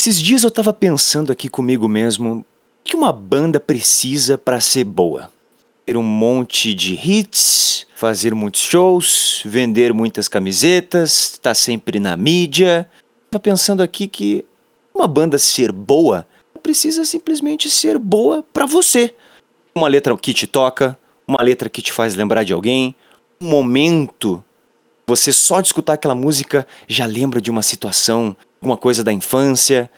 Esses dias eu tava pensando aqui comigo mesmo, que uma banda precisa para ser boa? Ter um monte de hits, fazer muitos shows, vender muitas camisetas, estar tá sempre na mídia. Tava pensando aqui que uma banda ser boa precisa simplesmente ser boa para você. Uma letra que te toca, uma letra que te faz lembrar de alguém, um momento. Você só de escutar aquela música já lembra de uma situação, alguma coisa da infância.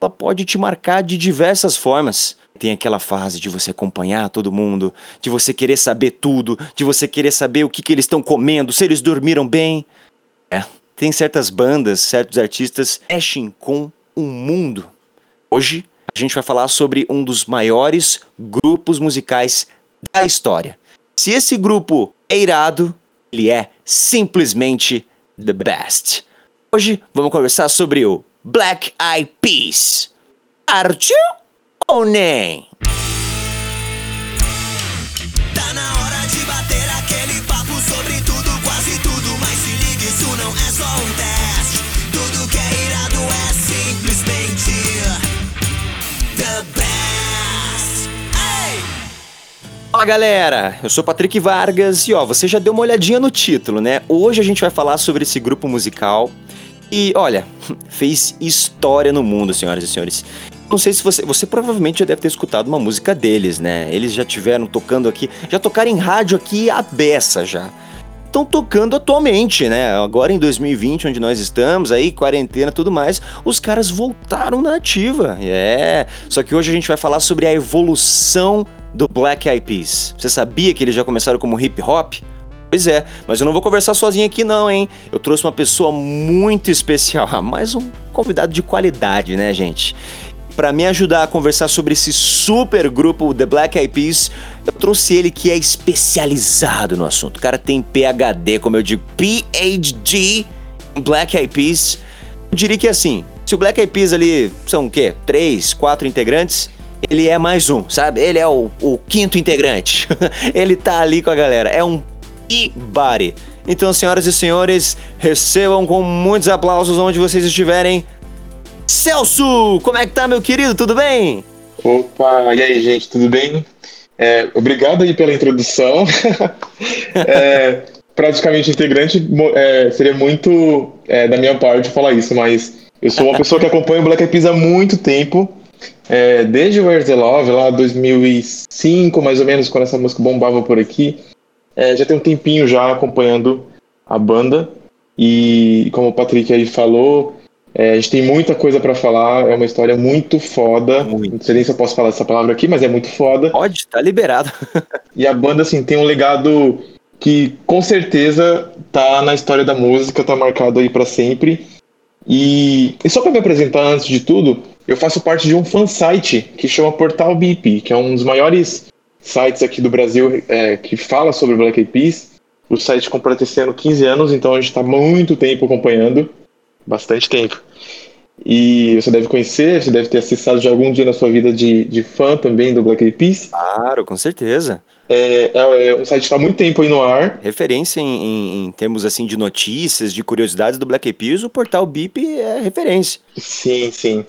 Ela pode te marcar de diversas formas. Tem aquela fase de você acompanhar todo mundo, de você querer saber tudo, de você querer saber o que, que eles estão comendo, se eles dormiram bem. É, tem certas bandas, certos artistas mexem com o mundo. Hoje a gente vai falar sobre um dos maiores grupos musicais da história. Se esse grupo é irado, ele é simplesmente the best. Hoje vamos conversar sobre o Black Eyed Peas. Partiu ou nem? Fala galera, eu sou Patrick Vargas e ó, você já deu uma olhadinha no título, né? Hoje a gente vai falar sobre esse grupo musical e olha, fez história no mundo, senhoras e senhores. Não sei se você. Você provavelmente já deve ter escutado uma música deles, né? Eles já tiveram tocando aqui. Já tocaram em rádio aqui a beça já. Estão tocando atualmente, né? Agora em 2020, onde nós estamos, aí, quarentena tudo mais, os caras voltaram na ativa. É. Só que hoje a gente vai falar sobre a evolução do Black Eyed Peas. Você sabia que eles já começaram como hip hop? Pois é, mas eu não vou conversar sozinho aqui não, hein? Eu trouxe uma pessoa muito especial, mais um convidado de qualidade, né, gente? Para me ajudar a conversar sobre esse super grupo The Black Eyed Peas, eu trouxe ele que é especializado no assunto. O cara tem PhD, como eu digo, PhD em Black Eyed Peas. Eu diria que assim, se o Black Eyed Peas ali são o quê? Três, quatro integrantes, ele é mais um, sabe? Ele é o, o quinto integrante. ele tá ali com a galera. É um e Body. Então, senhoras e senhores, recebam com muitos aplausos onde vocês estiverem. Celso, como é que tá, meu querido? Tudo bem? Opa, e aí, gente, tudo bem? É, obrigado aí pela introdução. é, praticamente integrante, é, seria muito é, da minha parte falar isso, mas eu sou uma pessoa que acompanha o Black Eyed Peas há muito tempo. É, desde Where's the Love, lá 2005, mais ou menos, quando essa música bombava por aqui. É, já tem um tempinho já acompanhando a banda e como o Patrick aí falou, é, a gente tem muita coisa para falar, é uma história muito foda. Muito. Não sei nem se eu posso falar essa palavra aqui, mas é muito foda. Pode, tá liberado. e a banda, assim, tem um legado que com certeza tá na história da música, tá marcado aí para sempre. E, e só para me apresentar antes de tudo, eu faço parte de um fansite que chama Portal BIP, que é um dos maiores sites aqui do Brasil é, que fala sobre Black Eyed Peas. O site completa esse ano 15 anos, então a gente está muito tempo acompanhando, bastante tempo. E você deve conhecer, você deve ter acessado de algum dia na sua vida de, de fã também do Black Eyed Peas. Claro, com certeza. É, é, é um site que está há muito tempo aí no ar. Referência em, em, em, termos assim de notícias, de curiosidades do Black Eyed Peas, o portal BIP é referência. Sim, sim.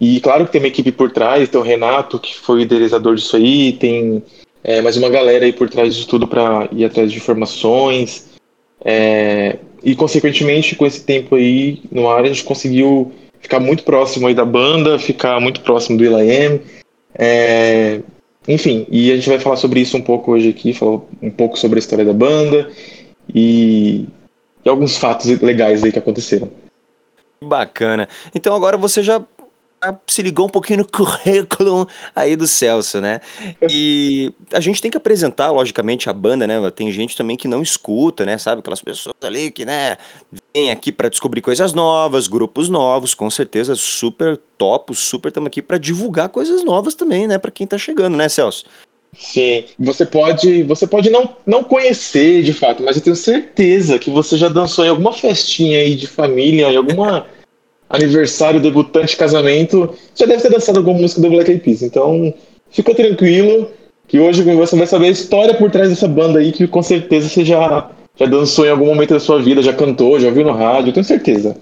E claro que tem uma equipe por trás, tem o Renato, que foi o idealizador disso aí, tem é, mais uma galera aí por trás de tudo para ir atrás de informações. É, e, consequentemente, com esse tempo aí no ar, a gente conseguiu ficar muito próximo aí da banda, ficar muito próximo do Will.i.am. É, enfim, e a gente vai falar sobre isso um pouco hoje aqui, falar um pouco sobre a história da banda e, e alguns fatos legais aí que aconteceram. Bacana. Então agora você já se ligou um pouquinho no currículo aí do Celso, né? E a gente tem que apresentar, logicamente, a banda, né? Tem gente também que não escuta, né? Sabe? Aquelas pessoas ali que, né, vêm aqui para descobrir coisas novas, grupos novos, com certeza super top, super estamos aqui para divulgar coisas novas também, né? Para quem tá chegando, né, Celso? Sim, você pode, você pode não, não conhecer de fato, mas eu tenho certeza que você já dançou em alguma festinha aí de família, em alguma aniversário, debutante, casamento, já deve ter dançado alguma música do Black Eyed Peas. Então, fica tranquilo, que hoje você vai saber a história por trás dessa banda aí, que com certeza você já, já dançou em algum momento da sua vida, já cantou, já ouviu no rádio, tenho certeza.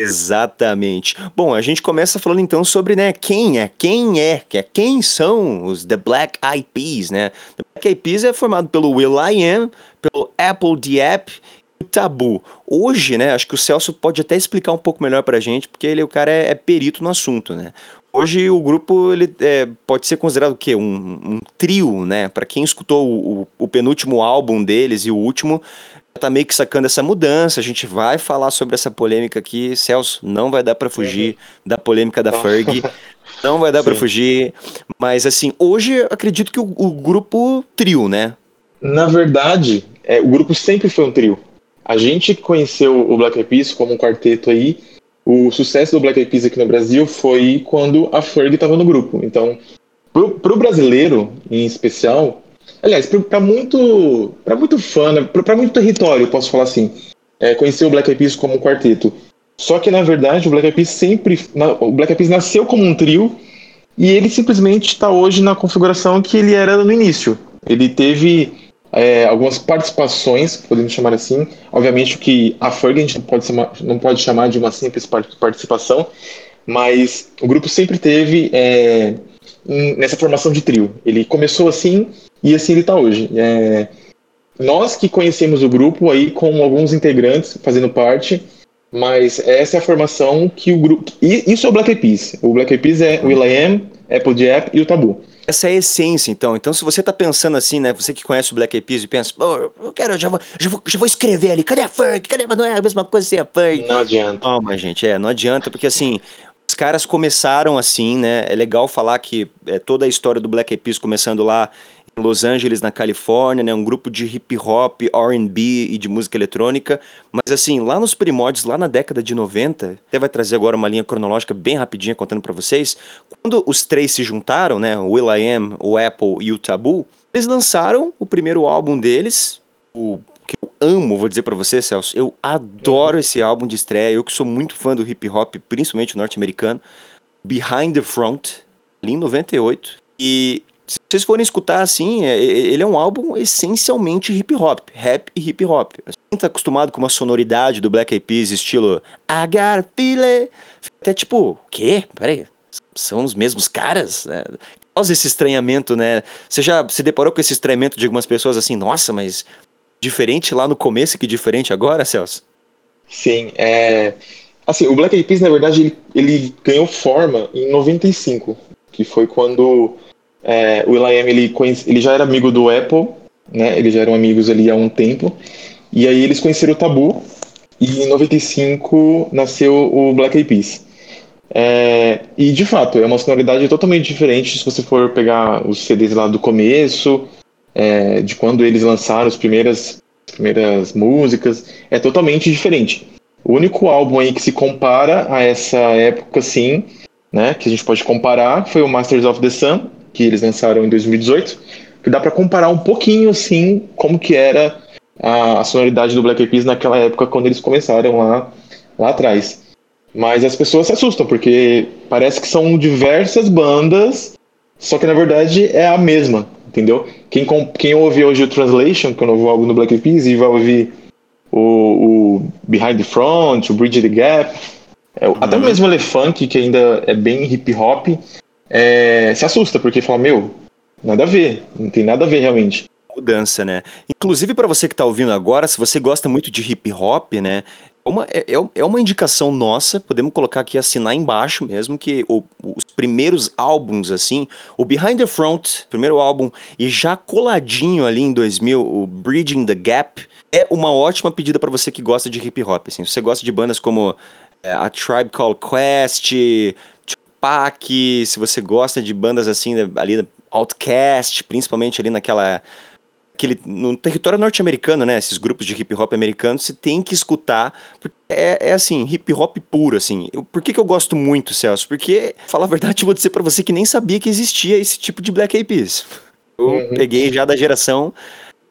Exatamente. Bom, a gente começa falando então sobre, né, quem é, quem é, que é quem são os The Black Eyed Peas, né? The Black Eyed Peas é formado pelo will.i.am, pelo Apple Diap e o Tabu. Hoje, né, acho que o Celso pode até explicar um pouco melhor pra gente, porque ele, o cara é, é perito no assunto, né? Hoje o grupo ele é, pode ser considerado o quê? Um, um trio, né? Para quem escutou o, o, o, penúltimo álbum deles e o último, tá meio que sacando essa mudança. A gente vai falar sobre essa polêmica aqui. Celso, não vai dar para fugir da polêmica da Ferg. Não vai dar para fugir. Mas assim, hoje acredito que o, o grupo trio, né? Na verdade, é, o grupo sempre foi um trio. A gente conheceu o Black Eyed Peas como um quarteto aí. O sucesso do Black Eyed Peas aqui no Brasil foi quando a Ferg estava no grupo. Então, pro, pro brasileiro, em especial, Aliás, para muito, pra muito fã, né? para muito território, posso falar assim, é, conhecer o Black Eyed Peas como um quarteto. Só que, na verdade, o Black Eyed Peas sempre... Na, o Black Eyed Peas nasceu como um trio e ele simplesmente está hoje na configuração que ele era no início. Ele teve é, algumas participações, podemos chamar assim. Obviamente que a Ferg a gente não pode, chamar, não pode chamar de uma simples participação, mas o grupo sempre teve é, nessa formação de trio. Ele começou assim e assim ele está hoje. É, nós que conhecemos o grupo aí com alguns integrantes fazendo parte, mas essa é a formação que o grupo. Isso é o Black Eyed Peas. O Black Eyed Peas é o Will.i.am, Apple Jap e o Tabu. Essa é a essência, então. Então, se você tá pensando assim, né? Você que conhece o Black Eyed Peas e pensa, pô, eu quero, já vou, já vou, já vou escrever ali, cadê a funk? Cadê? Mas não é a mesma coisa sem a funk. Não adianta. Calma, gente, é, não adianta, porque assim, os caras começaram assim, né? É legal falar que é, toda a história do Black Eyed Peas começando lá Los Angeles, na Califórnia, né? Um grupo de hip hop, R&B e de música eletrônica. Mas assim, lá nos primórdios, lá na década de 90, até vai trazer agora uma linha cronológica bem rapidinha contando para vocês. Quando os três se juntaram, né? O Will.i.am, o Apple e o Tabu, eles lançaram o primeiro álbum deles, o que eu amo, vou dizer para você, Celso. Eu adoro esse álbum de estreia. Eu que sou muito fã do hip hop, principalmente norte-americano. Behind the Front, ali em 98. E vocês forem escutar assim, é, é, ele é um álbum essencialmente hip hop, rap e hip hop. Quem tá acostumado com uma sonoridade do Black Eyed Peas, estilo feeling, até tipo, o quê? Peraí, são os mesmos caras? Né? Causa esse estranhamento, né? Você já se deparou com esse estranhamento de algumas pessoas assim, nossa, mas diferente lá no começo que diferente agora, Celso? Sim, é... Assim, o Black Eyed Peas, na verdade, ele, ele ganhou forma em 95, que foi quando é, o Will.i.am, ele, ele já era amigo do Apple, né? Eles já eram amigos ali há um tempo. E aí eles conheceram o Tabu. E em 95 nasceu o Black Eyed Peas. É, e de fato, é uma sonoridade totalmente diferente se você for pegar os CDs lá do começo, é, de quando eles lançaram as primeiras, primeiras músicas, é totalmente diferente. O único álbum aí que se compara a essa época, sim, né, que a gente pode comparar, foi o Masters of the Sun, que eles lançaram em 2018, que dá para comparar um pouquinho, assim, como que era a, sonoridade do Black Eyed Peas naquela época, quando eles começaram lá, lá atrás. Mas as pessoas se assustam, porque parece que são diversas bandas, só que na verdade é a mesma, entendeu? Quem, quem ouve hoje o Translation, que é o novo álbum do Black Eyed Peas, e vai ouvir o, o Behind the Front, o Bridge the Gap, é, uhum. até mesmo o Elefante, que ainda é bem hip hop, é, se assusta, porque fala, meu, nada a ver, não tem nada a ver realmente. Mudança, né? Inclusive, para você que está ouvindo agora, se você gosta muito de hip hop, né? Uma, é, é, é uma indicação nossa, podemos colocar aqui, assinar embaixo mesmo, que o, os primeiros álbuns, assim, o Behind the Front, primeiro álbum, e já coladinho ali em 2000, o Bridging the Gap, é uma ótima pedida para você que gosta de hip hop, assim. Se você gosta de bandas como é, a Tribe Called Quest, Tupac, se você gosta de bandas assim, né, ali, Outcast, principalmente ali naquela. Aquele, no território norte-americano, né? Esses grupos de hip hop americanos, você tem que escutar. Porque é, é assim, hip hop puro, assim. Eu, por que, que eu gosto muito, Celso? Porque, falar a verdade, eu vou dizer pra você que nem sabia que existia esse tipo de Black Eyed Peas. Eu uhum. peguei já da geração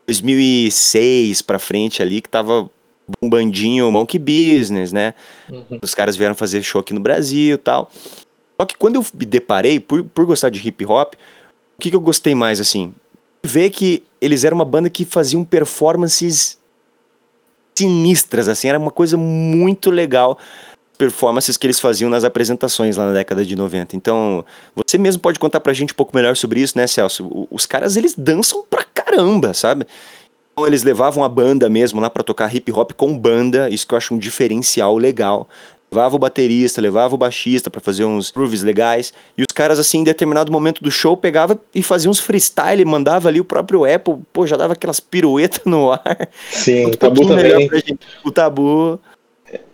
2006 pra frente ali, que tava bombandinho Monkey Business, né? Uhum. Os caras vieram fazer show aqui no Brasil e tal. Só que quando eu me deparei, por, por gostar de hip hop, o que, que eu gostei mais, assim? Ver que eles eram uma banda que faziam performances sinistras, assim, era uma coisa muito legal. performances que eles faziam nas apresentações lá na década de 90. Então, você mesmo pode contar pra gente um pouco melhor sobre isso, né, Celso? Os caras, eles dançam pra caramba, sabe? Então, eles levavam a banda mesmo lá para tocar hip hop com banda, isso que eu acho um diferencial legal. Levava o baterista, levava o baixista para fazer uns grooves legais. E os caras, assim, em determinado momento do show, pegava e fazia uns freestyle, mandava ali o próprio Apple, pô, já dava aquelas piruetas no ar. Sim, o Tabu também. O Tabu.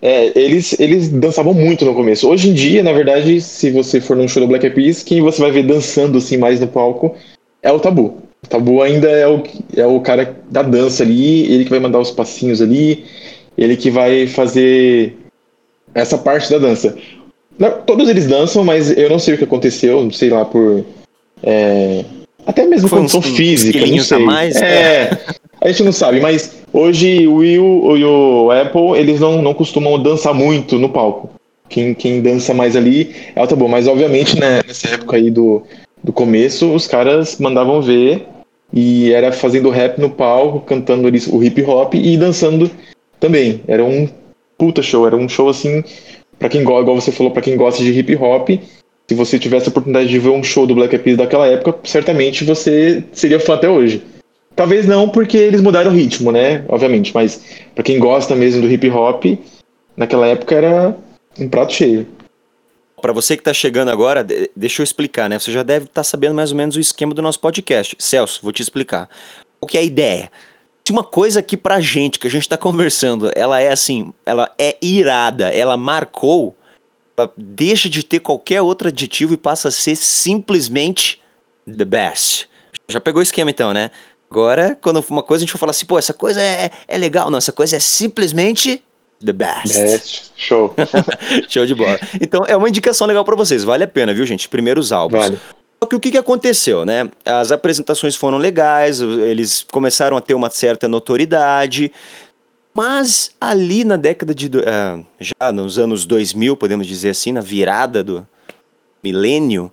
É, eles, eles dançavam muito no começo. Hoje em dia, na verdade, se você for num show do Black Eyed Peas, quem você vai ver dançando assim mais no palco é o Tabu. O Tabu ainda é o, é o cara da dança ali, ele que vai mandar os passinhos ali, ele que vai fazer essa parte da dança. Não, todos eles dançam, mas eu não sei o que aconteceu, sei lá, por. É, até mesmo Foi condição uns, física, uns não sei. mais, é, a gente não sabe, mas hoje o Will e o Apple, eles não, não costumam dançar muito no palco. Quem, quem dança mais ali é o Tabu, mas obviamente, né, nessa época aí do, do começo, os caras mandavam ver e era fazendo rap no palco, cantando o hip hop e dançando também. Era um puta show, era um show assim, para quem gosta, igual você falou, para quem gosta de hip hop, se você tivesse a oportunidade de ver um show do Black Eyed Peas daquela época, certamente você seria fã até hoje. Talvez não porque eles mudaram o ritmo, né? Obviamente, mas para quem gosta mesmo do hip hop, naquela época era um prato cheio. Para você que está chegando agora, deixa eu explicar, né? Você já deve estar tá sabendo mais ou menos o esquema do nosso podcast. Celso, vou te explicar. O que é a ideia? Se uma coisa aqui pra gente, que a gente tá conversando, ela é assim, ela é irada, ela marcou, ela deixa de ter qualquer outro adjetivo e passa a ser simplesmente the best. Já pegou o esquema então, né? Agora, quando uma coisa a gente for falar assim, pô, essa coisa é, é legal, não, essa coisa é simplesmente The best. Best. Show. Show de bola. Então, é uma indicação legal para vocês. Vale a pena, viu, gente? Primeiros álbuns. Vale. Que o que, aconteceu, né? As apresentações foram legais, eles começaram a ter uma certa notoriedade, mas ali na década de. Uh, já nos anos 2000, podemos dizer assim, na virada do milênio,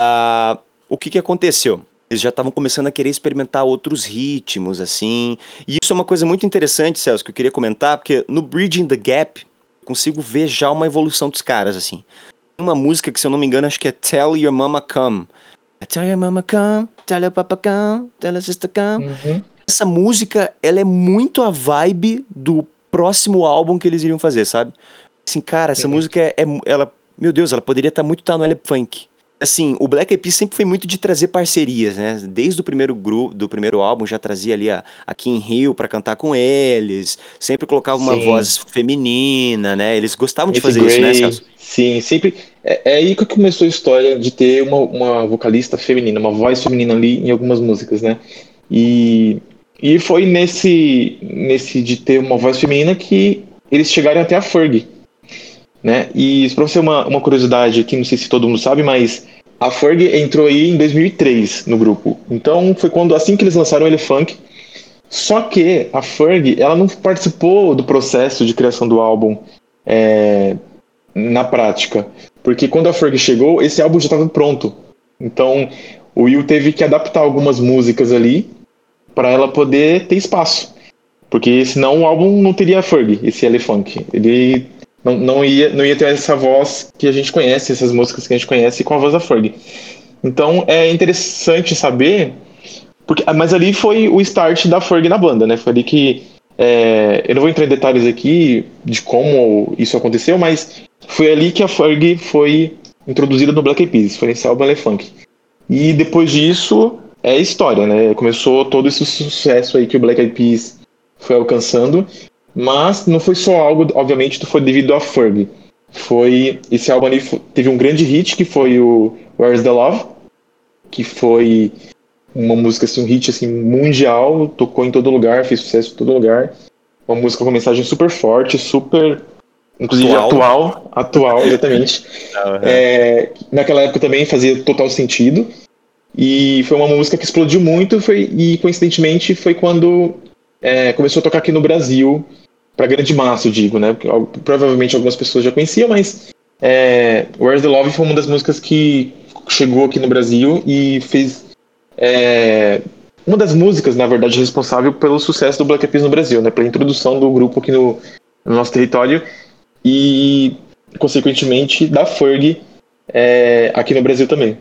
uh, o que, que aconteceu? Eles já estavam começando a querer experimentar outros ritmos, assim. E isso é uma coisa muito interessante, Celso, que eu queria comentar, porque no Bridging the Gap, consigo ver já uma evolução dos caras, assim. Uma música que, se eu não me engano, acho que é Tell Your Mama Come. Tell Your Mama Come, Tell Your Papa Come, Tell Your Sister Come. Uhum. Essa música, ela é muito a vibe do próximo álbum que eles iriam fazer, sabe? Assim, cara, essa uhum. música é, é, ela, meu Deus, ela poderia estar muito tá no L Funk assim, o Black Eyed Peas sempre foi muito de trazer parcerias, né? Desde o primeiro grupo, do primeiro álbum, já trazia ali a, a Kim Hill para cantar com eles, sempre colocava uma Sim. voz feminina, né? Eles gostavam de fazer isso, né, Celso? Sim, sempre. É, é, aí que começou a história de ter uma, uma vocalista feminina, uma voz feminina ali em algumas músicas, né? E, e foi nesse, nesse de ter uma voz feminina que eles chegaram até a Fergie né? E para você uma, uma curiosidade aqui, não sei se todo mundo sabe, mas a Ferg entrou aí em 2003 no grupo. Então foi quando assim que eles lançaram o Elefunk. Só que a Ferg ela não participou do processo de criação do álbum é, na prática, porque quando a Ferg chegou, esse álbum já estava pronto. Então o Will teve que adaptar algumas músicas ali para ela poder ter espaço. Porque senão o álbum não teria Ferg, esse Elefunk. Ele não, não, ia, não ia ter essa voz que a gente conhece, essas músicas que a gente conhece com a voz da Fergie. Então é interessante saber, porque, mas ali foi o start da Fergie na banda, né? Foi ali que. É, eu não vou entrar em detalhes aqui de como isso aconteceu, mas foi ali que a Fergie foi introduzida no Black Eyed Peas, foi nesse álbum Elefunk. E depois disso é história, né? Começou todo esse sucesso aí que o Black Eyed Peas foi alcançando. Mas não foi só algo, obviamente, foi devido a Ferg. Foi esse álbum ali teve um grande hit que foi o Where's the Love, que foi uma música assim, um hit assim mundial, tocou em todo lugar, fez sucesso em todo lugar. Uma música com mensagem super forte, super inclusive atual, atual, atual exatamente. é, naquela época também fazia total sentido. E foi uma música que explodiu muito foi, e coincidentemente foi quando é, começou a tocar aqui no Brasil para grande massa, eu digo, né? Provavelmente algumas pessoas já conheciam, mas é, Where's the Love foi uma das músicas que chegou aqui no Brasil e fez é, uma das músicas, na verdade, responsável pelo sucesso do Black Eyed Peas no Brasil, né? Pela introdução do grupo aqui no, no nosso território. E consequentemente, da Ferg é, aqui no Brasil também.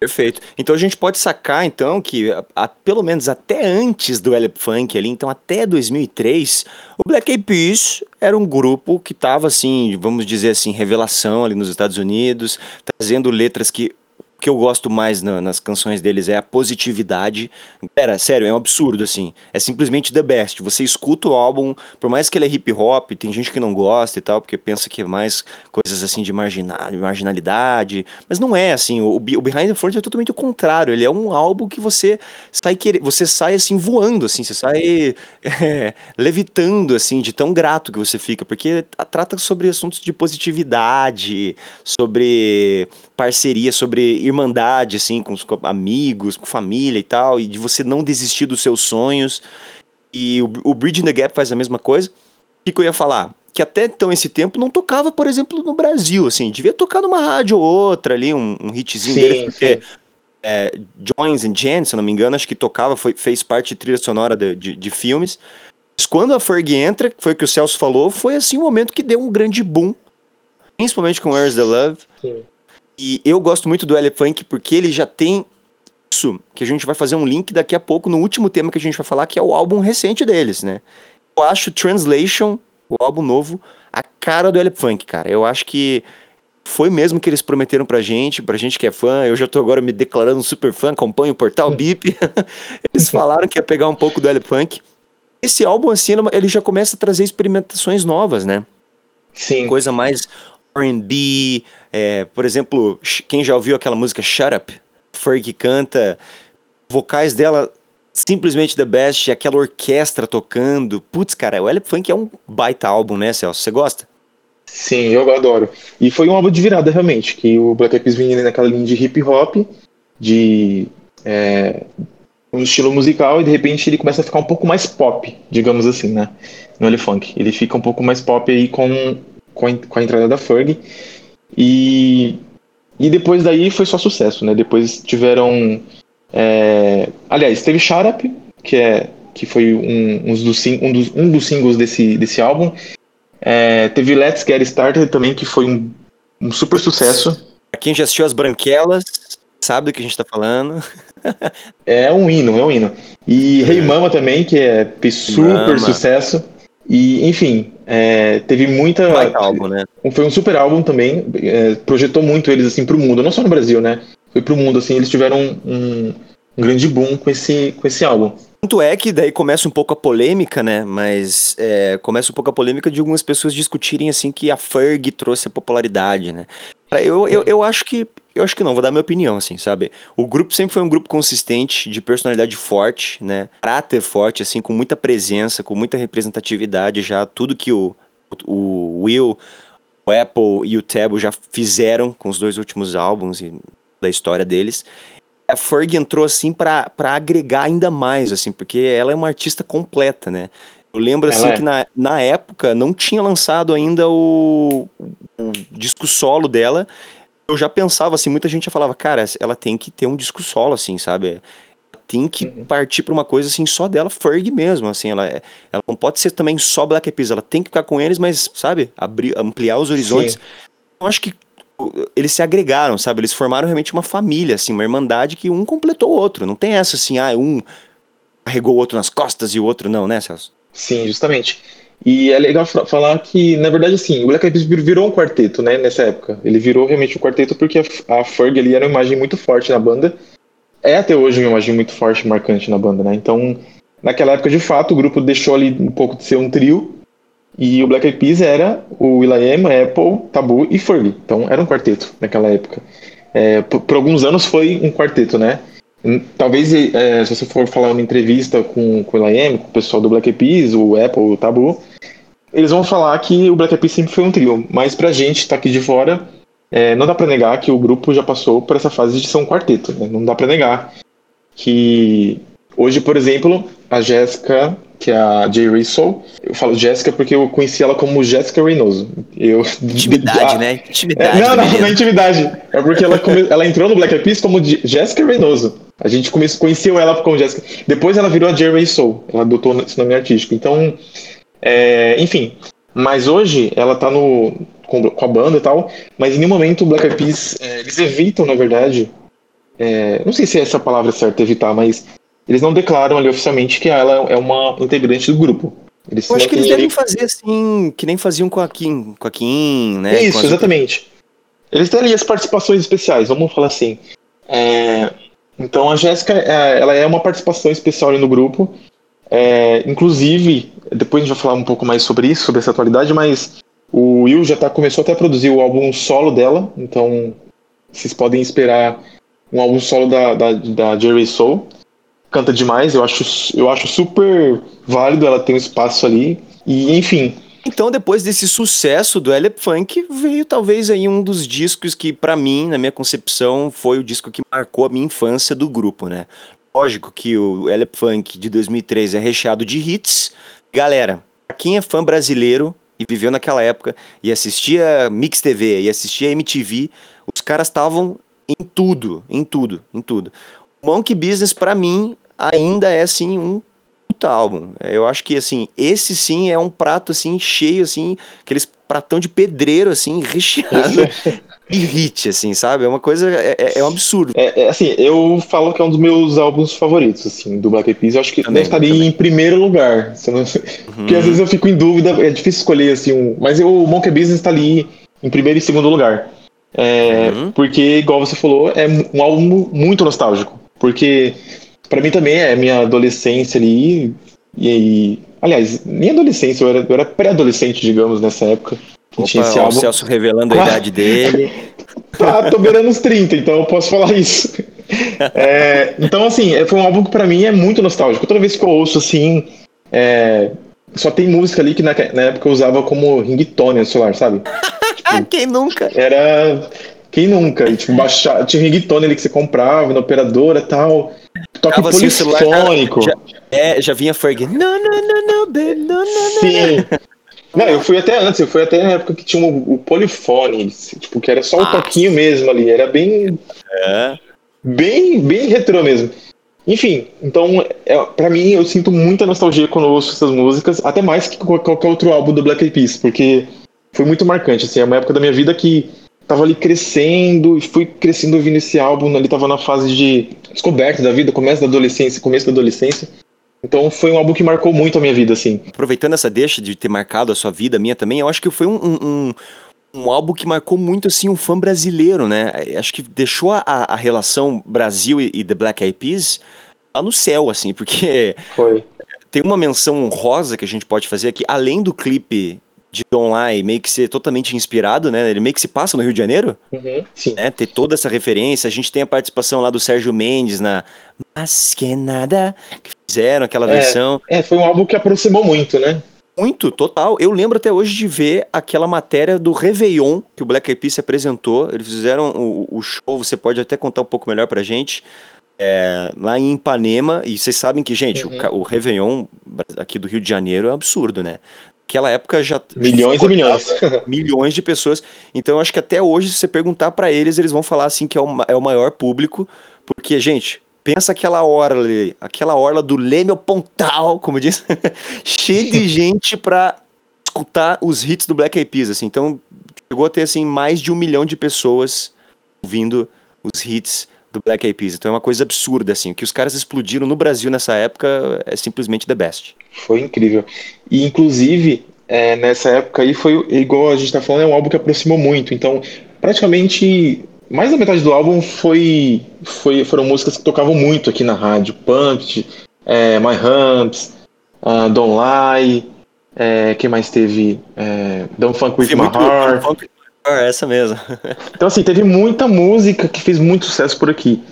Perfeito. Então a gente pode sacar, então, que a, a, pelo menos até antes do Elep Funk ali, então até 2003, o Black Eyed Peas era um grupo que estava, assim, vamos dizer assim, revelação ali nos Estados Unidos, trazendo letras que que eu gosto mais na, nas canções deles é a positividade. Pera, sério, é um absurdo, assim. É simplesmente the best. Você escuta o álbum, por mais que ele é hip hop, tem gente que não gosta e tal, porque pensa que é mais coisas assim de, marginal, de marginalidade. Mas não é, assim. O, o Behind the Front é totalmente o contrário. Ele é um álbum que você sai querer, você sai assim voando, assim, você sai é, levitando, assim, de tão grato que você fica, porque trata sobre assuntos de positividade, sobre parceria, sobre irmandade, assim, com os amigos, com família e tal, e de você não desistir dos seus sonhos. E o, o Bridge in the Gap faz a mesma coisa. O que, eu ia falar? Que até então esse tempo não tocava, por exemplo, no Brasil, assim, devia tocar numa rádio ou outra ali, um, um hitzinho sim, dele, porque é, Joins and Jen, se eu não me engano, acho que tocava, foi, fez parte de trilha sonora de, de, de filmes. Mas quando a Fergie entra, foi o que o Celso falou, foi assim um momento que deu um grande boom, principalmente com Where's the Love. Sim. E eu gosto muito do Elefunk porque ele já tem isso, que a gente vai fazer um link daqui a pouco no último tema que a gente vai falar, que é o álbum recente deles, né? Eu acho Translation, o álbum novo, a cara do Elefunk, cara. Eu acho que foi mesmo que eles prometeram pra gente, pra gente que é fã. Eu já tô agora me declarando super fã, acompanho o portal BIP. eles falaram que ia pegar um pouco do Elefunk. Esse álbum, assim, ele já começa a trazer experimentações novas, né? Sim. Coisa mais R&B, é, por exemplo, quem já ouviu aquela música Shut Up, Ferg canta, vocais dela simplesmente the best, aquela orquestra tocando. Putz, cara, o Elep Funk é um baita álbum, né, Celso? Você gosta? Sim, eu adoro. E foi um álbum de virada, realmente, que o Black Eyed Peas vinha naquela linha de hip hop, de é, um estilo musical, e de repente ele começa a ficar um pouco mais pop, digamos assim, né? No Elep Funk. Ele fica um pouco mais pop aí com com a, com a entrada da Ferg. E, e depois daí foi só sucesso, né? Depois tiveram. É, aliás, teve Shut Up, que, é, que foi um, um, dos, um, dos, um dos singles desse, desse álbum. É, teve Let's Get Started também, que foi um, um super sucesso. Quem já assistiu As Branquelas sabe do que a gente tá falando. é um hino, é um hino. E Rei hey Mama também, que é super Mama. sucesso. E, enfim, é, teve muita. álbum, né? Foi um super álbum também. É, projetou muito eles assim pro mundo, não só no Brasil, né? Foi pro mundo, assim, eles tiveram um, um grande boom com esse, com esse álbum. Tanto é que daí começa um pouco a polêmica, né? Mas é, começa um pouco a polêmica de algumas pessoas discutirem assim que a Ferg trouxe a popularidade, né? Eu, eu, eu acho que eu acho que não, vou dar minha opinião, assim, sabe? O grupo sempre foi um grupo consistente, de personalidade forte, né? Caráter forte, assim, com muita presença, com muita representatividade já. Tudo que o, o Will, o Apple e o Tebo já fizeram com os dois últimos álbuns e da história deles. A Ferg entrou, assim, para agregar ainda mais, assim, porque ela é uma artista completa, né? Eu lembro, assim, é. que na, na época não tinha lançado ainda o, o disco solo dela eu já pensava assim, muita gente já falava, cara, ela tem que ter um disco solo, assim, sabe? Tem que uhum. partir para uma coisa assim, só dela, Ferg mesmo, assim, ela, é, ela não pode ser também só Black Eyed Peas, ela tem que ficar com eles, mas, sabe, abrir, ampliar os horizontes. Sim. Eu acho que eles se agregaram, sabe? Eles formaram realmente uma família, assim, uma irmandade que um completou o outro. Não tem essa assim, ah, um carregou o outro nas costas e o outro não, né, Celso? Sim, justamente. E é legal falar que, na verdade, assim, o Black Eyed Peas virou um quarteto, né, nessa época. Ele virou realmente um quarteto porque a, Ferg ali era uma imagem muito forte na banda. É até hoje uma imagem muito forte e marcante na banda, né? Então, naquela época, de fato, o grupo deixou ali um pouco de ser um trio. E o Black Eyed Peas era o Will.i.am, Apple, Tabu e Ferg. Então, era um quarteto naquela época. É, por, por alguns anos foi um quarteto, né? Talvez, é, se você for falar uma entrevista com, com o L.A.M., com o pessoal do Black Eyed o Apple, o Tabu, eles vão falar que o Black Eyed sempre foi um trio. Mas pra gente tá aqui de fora, é, não dá pra negar que o grupo já passou por essa fase de ser um quarteto. Né? Não dá pra negar que hoje, por exemplo, a Jéssica, que é a Jay Russell, eu falo Jéssica porque eu conheci ela como Jéssica Reynoso. Eu, intimidade, né? Intimidade. É, não, não, não é intimidade. É porque ela, come, ela entrou no Black Eyed Peas como Jéssica Reynoso. A gente come, conheceu ela como Jessica. Depois ela virou a Jerry Soul. Ela adotou esse nome artístico. Então, é, enfim. Mas hoje ela tá no. com, com a banda e tal, mas em nenhum momento o Black Eyed Peas, é, eles evitam, na verdade, é, não sei se é essa palavra certa, evitar, mas eles não declaram ali oficialmente que ela é uma integrante do grupo. Eles Eu acho que eles devem ali... fazer assim, que nem faziam com a Kim, com a Kim, né? Isso, exatamente. Eles têm ali as participações especiais, vamos falar assim. É, então a Jéssica, é, ela é uma participação especial ali no grupo. É, inclusive, depois a gente vai falar um pouco mais sobre isso, sobre essa atualidade, mas o Will já tá, começou até a produzir o álbum solo dela, então vocês podem esperar um álbum solo da, da, da Jerry Soul. Canta demais, eu acho, eu acho super válido ela ter um espaço ali. E, enfim, então, depois desse sucesso do Elep Funk, veio talvez aí um dos discos que, para mim, na minha concepção, foi o disco que marcou a minha infância do grupo, né? Lógico que o Elep Funk de 2003 é recheado de hits. Galera, pra quem é fã brasileiro e viveu naquela época e assistia Mix TV e assistia MTV, os caras estavam em tudo, em tudo, em tudo. Monkey Business, para mim, ainda é, assim, um puta álbum. Eu acho que, assim, esse sim é um prato, assim, cheio, assim, aqueles pratão de pedreiro, assim, recheado de hit, assim, sabe? É uma coisa, é, é, é um absurdo. É, é, assim, eu falo que é um dos meus álbuns favoritos, assim, do Black Eyed Peas. Eu acho que também, estaria também. em primeiro lugar. Não... Uhum. Porque às vezes eu fico em dúvida, é difícil escolher, assim, um... mas eu, o Monkey Business tá ali em primeiro e segundo lugar. É, uhum. Porque, igual você falou, é um álbum muito nostálgico. Porque para mim também é minha adolescência ali. E, e aliás, minha adolescência, eu era, eu era pré-adolescente, digamos, nessa época. Opa, tinha esse álbum. O Celso revelando a idade dele. tá, tô beirando os 30, então eu posso falar isso. É, então, assim, é, foi um álbum que pra mim é muito nostálgico. Toda vez que eu ouço, assim, é, só tem música ali que na, na, época eu usava como ringtone no celular, sabe? Tipo, Quem nunca? Era. Quem nunca? E, tipo, baixar, tinha ringtone ali que você comprava na operadora e tal. Toque assim, polifônico. Já, é, já vinha Ferg. Não, não, não, não, baby, não, não, Sim. Não, eu fui até antes, eu fui até na época que tinha o, o polifone, tipo, que era só um ah, toquinho mesmo ali, era bem. É. Bem, bem retrô mesmo. Enfim, então, é, para mim, eu sinto muita nostalgia quando eu ouço essas músicas, até mais que qualquer outro álbum do Black Eyed Peas, porque foi muito marcante, assim, é uma época da minha vida que tava ali crescendo, e fui crescendo ouvindo esse álbum, ali tava na fase de descoberta da vida, começo da adolescência, começo da adolescência. Então foi um álbum que marcou muito a minha vida, assim. Aproveitando essa deixa de ter marcado a sua vida, a minha também, eu acho que foi um, um, um álbum que marcou muito, assim, um fã brasileiro, né? Acho que deixou a, a relação Brasil e, e The Black Eyed Peas lá no céu, assim, porque... Foi. Tem uma menção honrosa que a gente pode fazer aqui, além do clipe de Lai meio que ser totalmente inspirado, né? Ele meio que se passa no Rio de Janeiro. Uhum, sim. Né? Ter toda essa referência. A gente tem a participação lá do Sérgio Mendes na Mas que nada que fizeram aquela é, versão. É, foi um álbum que aproximou muito, né? Muito, total. Eu lembro até hoje de ver aquela matéria do Réveillon que o Black Eyed Peas se apresentou. Eles fizeram o, o show, você pode até contar um pouco melhor pra gente. É, lá em Ipanema, e vocês sabem que, gente, uhum. o, o Réveillon aqui do Rio de Janeiro é um absurdo, né? Naquela época já milhões e milhões. milhões de pessoas. Então eu acho que até hoje se você perguntar para eles eles vão falar assim que é o, é o maior público. Porque gente pensa aquela hora ali aquela hora do Leme Pontal como diz cheio de gente para escutar os hits do Black Eyed Peas assim. Então chegou a ter assim mais de um milhão de pessoas ouvindo os hits do Black Eyed Peas. Então é uma coisa absurda, assim. O que os caras explodiram no Brasil nessa época é simplesmente the best. Foi incrível. E, inclusive, é, nessa época aí foi, igual a gente tá falando, é um álbum que aproximou muito. Então, praticamente, mais da metade do álbum foi, foi foram músicas que tocavam muito aqui na rádio. Pumped, é, My Humps, uh, Don't Lie, é, quem mais teve? É, Don't Funk With My Heart. Ah, essa mesmo. então, assim, teve muita música que fez muito sucesso por aqui.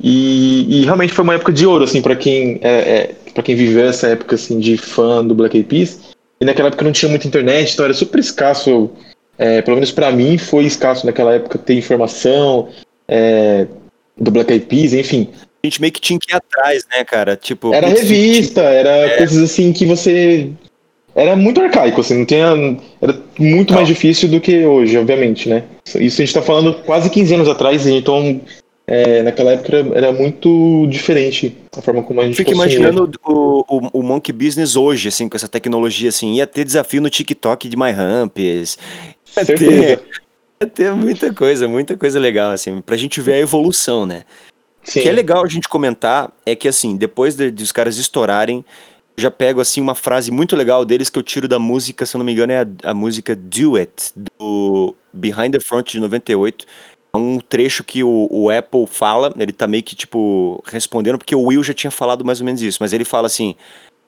E, e realmente foi uma época de ouro, assim, para quem é, é para quem viveu essa época, assim, de fã do Black Eyed Peas. E naquela época não tinha muita internet, então era super escasso. É, pelo menos para mim foi escasso naquela época ter informação é, do Black Eyed Peas, enfim. A gente meio que tinha que ir atrás, né, cara? Tipo, era revista, era é. coisas assim que você era muito arcaico, assim, não tinha. Era muito não. mais difícil do que hoje, obviamente, né? Isso a gente tá falando quase 15 anos atrás, então é, naquela época era, era, muito diferente a forma como a gente Fico imaginando o, o, o, Monkey Business hoje, assim, com essa tecnologia, assim, ia ter desafio no TikTok de My Ramps, Certeza. Vai ter muita coisa, muita coisa legal, assim, pra gente ver a evolução, né? O Sim. que é legal a gente comentar é que, assim, depois de, de os caras estourarem, já pego, assim, uma frase muito legal deles que eu tiro da música, se eu não me engano, é a, a música Do It, do Behind the Front de 98. É um trecho que o, o Apple fala, ele tá meio que, tipo, respondendo, porque o Will já tinha falado mais ou menos isso, mas ele fala assim,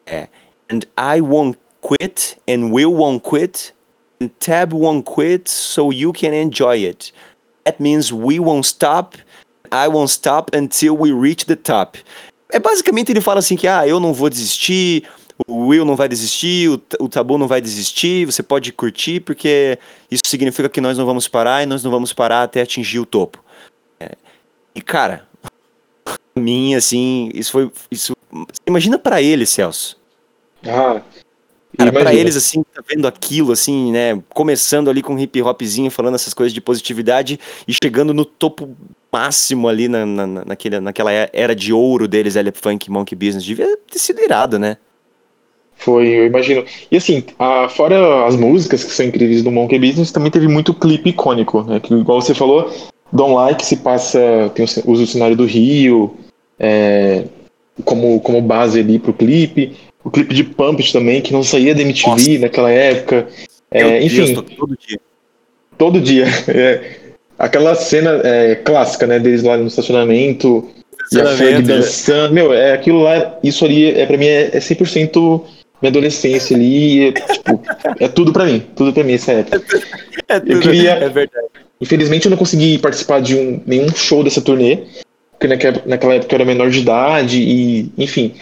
é, And I won't quit, and Will won't quit, and Tab won't quit, so you can enjoy it. That means we won't stop, I won't stop until we reach the top. É basicamente ele fala assim que ah, eu não vou desistir, o Will não vai desistir, o, o Tabu não vai desistir, você pode curtir porque isso significa que nós não vamos parar e nós não vamos parar até atingir o topo. É, e cara, pra mim assim, isso foi isso, imagina pra ele, Celso. Ah, Cara, pra eles, assim, tá vendo aquilo, assim, né? Começando ali com um hip hopzinho, falando essas coisas de positividade e chegando no topo máximo ali na, na, na- naquele, naquela era de ouro deles, L Funk Monkey Business. Devia ter sido irado, né? Foi, eu imagino. E assim, a- fora as músicas que são incríveis do Monkey Business, também teve muito clipe icônico, né? Que, igual você falou, Don't Like se passa, tem usa o cenário do Rio é, como, como base ali pro clipe. O clipe de Pumped também, que não saía da MTV Nossa. naquela época. É, Deus, enfim, todo dia. todo dia. É, aquela cena é, clássica, né? Deles lá no estacionamento, e a Ferg dançando. Meu, é aquilo lá, isso ali, é, pra mim, é, é 100% minha adolescência ali. É, tipo, é tudo pra mim. Tudo pra mim essa época. É, tudo- queria- é verdade. Infelizmente, eu não consegui participar de um, nenhum show dessa turnê, porque naquela, naquela época eu era menor de idade e, enfim,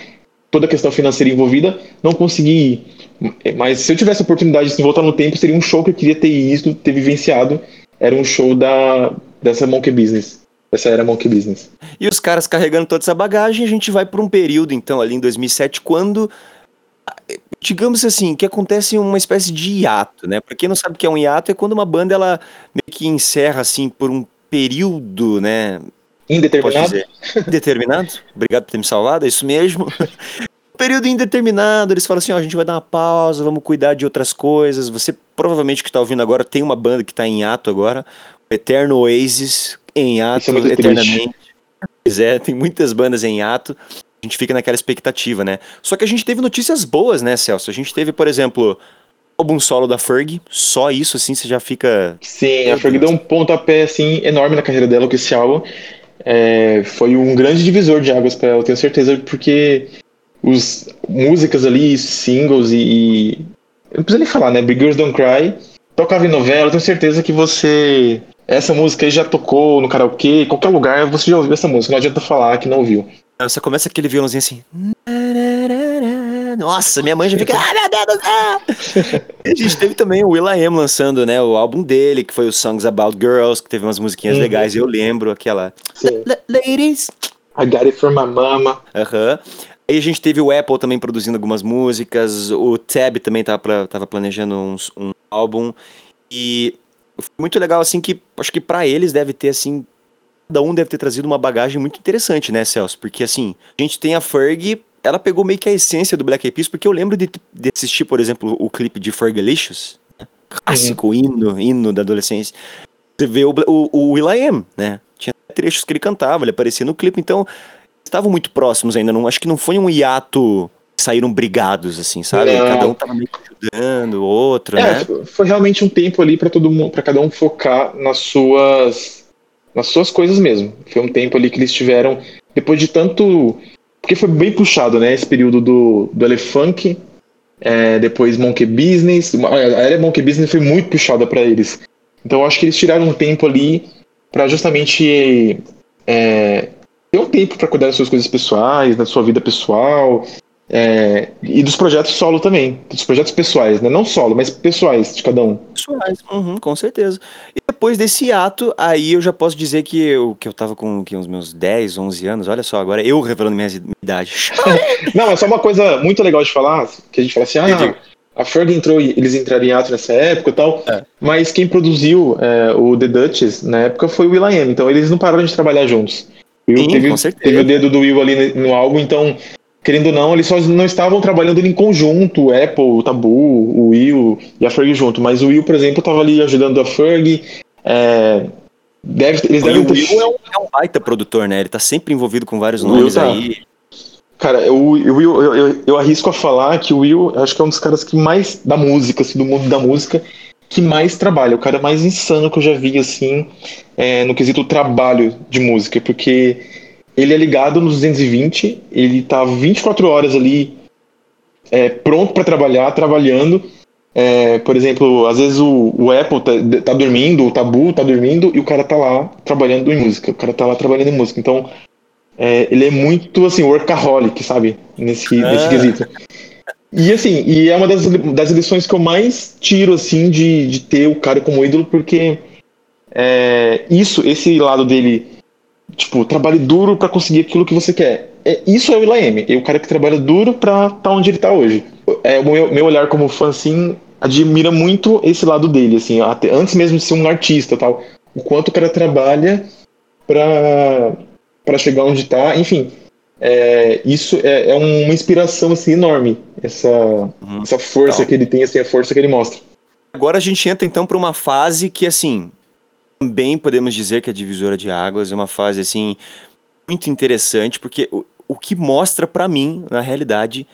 toda a questão financeira envolvida, não consegui ir. Mas se eu tivesse a oportunidade de voltar no tempo, seria um show que eu queria ter ido, ter vivenciado. Era um show da, dessa Monkey Business. Essa era Monkey Business. E os caras carregando toda essa bagagem, a gente vai para um período, então, ali em 2007, quando, digamos assim, que acontece uma espécie de hiato, né? Pra quem não sabe o que é um hiato, é quando uma banda, ela meio que encerra, assim, por um período, né? Indeterminado? indeterminado? Obrigado por ter me salvado, é isso mesmo. Período indeterminado, eles falam assim, ó, a gente vai dar uma pausa, vamos cuidar de outras coisas. Você provavelmente que tá ouvindo agora tem uma banda que tá em ato agora, o Eterno Oasis em ato é eternamente. Pois é, tem muitas bandas em ato. A gente fica naquela expectativa, né? Só que a gente teve notícias boas, né, Celso? A gente teve, por exemplo, álbum solo da Ferg, só isso assim você já fica Sim, a Ferg deu um pontapé assim, enorme na carreira dela com esse álbum. É, foi um grande divisor de águas pra ela, tenho certeza, porque os músicas ali, singles e, e- eu não preciso nem falar, né? Big Girls Don't Cry, tocava em novela, tenho certeza que você essa música aí já tocou no karaokê, em qualquer lugar você já ouviu essa música, não adianta falar que não ouviu. Você começa aquele violãozinho assim. Nossa, minha mãe já fica. Ah, meu Deus do céu! E a gente teve também o Will.i.am lançando, né? O álbum dele, que foi o Songs About Girls, que teve umas musiquinhas Uhum. legais. Eu lembro aquela. Sim. "La- Ladies! I Got It From My Mama. Aham. Aí a gente teve o Apple também produzindo algumas músicas. O Tab também tava, pra- tava planejando uns- um álbum. E foi muito legal, assim, que acho que pra eles deve ter, assim. Cada um deve ter trazido uma bagagem muito interessante, né, Celso? Porque, assim, a gente tem a Ferg, ela pegou meio que a essência do Black Eyed Peas, porque eu lembro de, de assistir, por exemplo, o clipe de Fergalicious, né? clássico hino, hino da adolescência. Você vê o, o, o Will.i.am, né? Tinha trechos que ele cantava, ele aparecia no clipe, então estavam muito próximos ainda. Não, acho que não foi um hiato que saíram brigados, assim, sabe? Não. Cada um tava meio ajudando o outro, É, né? foi- realmente um tempo ali pra todo mundo, para cada um focar nas suas nas suas coisas mesmo. Foi um tempo ali que eles tiveram depois de tanto porque foi bem puxado, né, esse período do do Elefunk, é, depois Monkey Business, a era Monkey Business foi muito puxada pra eles. Então eu acho que eles tiraram um tempo ali pra justamente é, ter um tempo pra cuidar das suas coisas pessoais, da sua vida pessoal, é, e dos projetos solo também, dos projetos pessoais, né? Não solo, mas pessoais de cada um. Pessoais, uhum, com certeza. E depois desse ato, aí eu já posso dizer que eu, que eu tava com que, uns meus 10, 11 anos, olha só, agora eu revelando minha idade. Não, é só uma coisa muito legal de falar, que a gente fala assim, ah, Entendi. a Ferg entrou, e eles entraram em ato nessa época e tal, É. mas quem produziu é, o The Duchess na época foi o Will.i.am, então eles não pararam de trabalhar juntos. Will Sim, teve, com certeza. teve o dedo do Will ali no, no álbum, então, querendo ou não, eles só não estavam trabalhando em conjunto, o Apple, o Tabu, o Will e a Ferg junto. Mas o Will, por exemplo, estava ali ajudando a Ferg. É, deve, eles o devem ter. Will é, um, é um baita produtor, né? Ele tá sempre envolvido com vários O nomes tá. aí. Cara, o Will, eu, eu, eu arrisco a falar que o Will, acho que é um dos caras que mais, da música, assim, do mundo da música, que mais trabalha. O cara mais insano que eu já vi, assim, é, no quesito trabalho de música, porque ele é ligado nos 220, ele tá 24 horas ali é, pronto para trabalhar, trabalhando. É, por exemplo, às vezes o, o Apple tá, tá dormindo, o Tabu tá dormindo e o cara tá lá trabalhando em música. O cara tá lá trabalhando em música. Então, é, ele é muito, assim, workaholic, sabe? Nesse, nesse Ah. quesito. E, assim, e é uma das, das lições que eu mais tiro, assim, de, de ter o cara como ídolo, porque é, isso, esse lado dele, tipo, trabalhe duro pra conseguir aquilo que você quer. É, isso é o Ilaem, é o cara que trabalha duro pra estar onde ele tá hoje. É, o meu, meu olhar como fã, assim, admira muito esse lado dele, assim, até, antes mesmo de ser um artista tal. O quanto o cara trabalha pra, pra chegar onde tá, enfim. É, isso é, é uma inspiração assim, enorme, essa, essa força Legal. que ele tem, assim, a força que ele mostra. Agora a gente entra então para uma fase que, assim, também podemos dizer que é divisora de águas, é uma fase, assim, muito interessante, porque o, o que mostra pra mim, na realidade,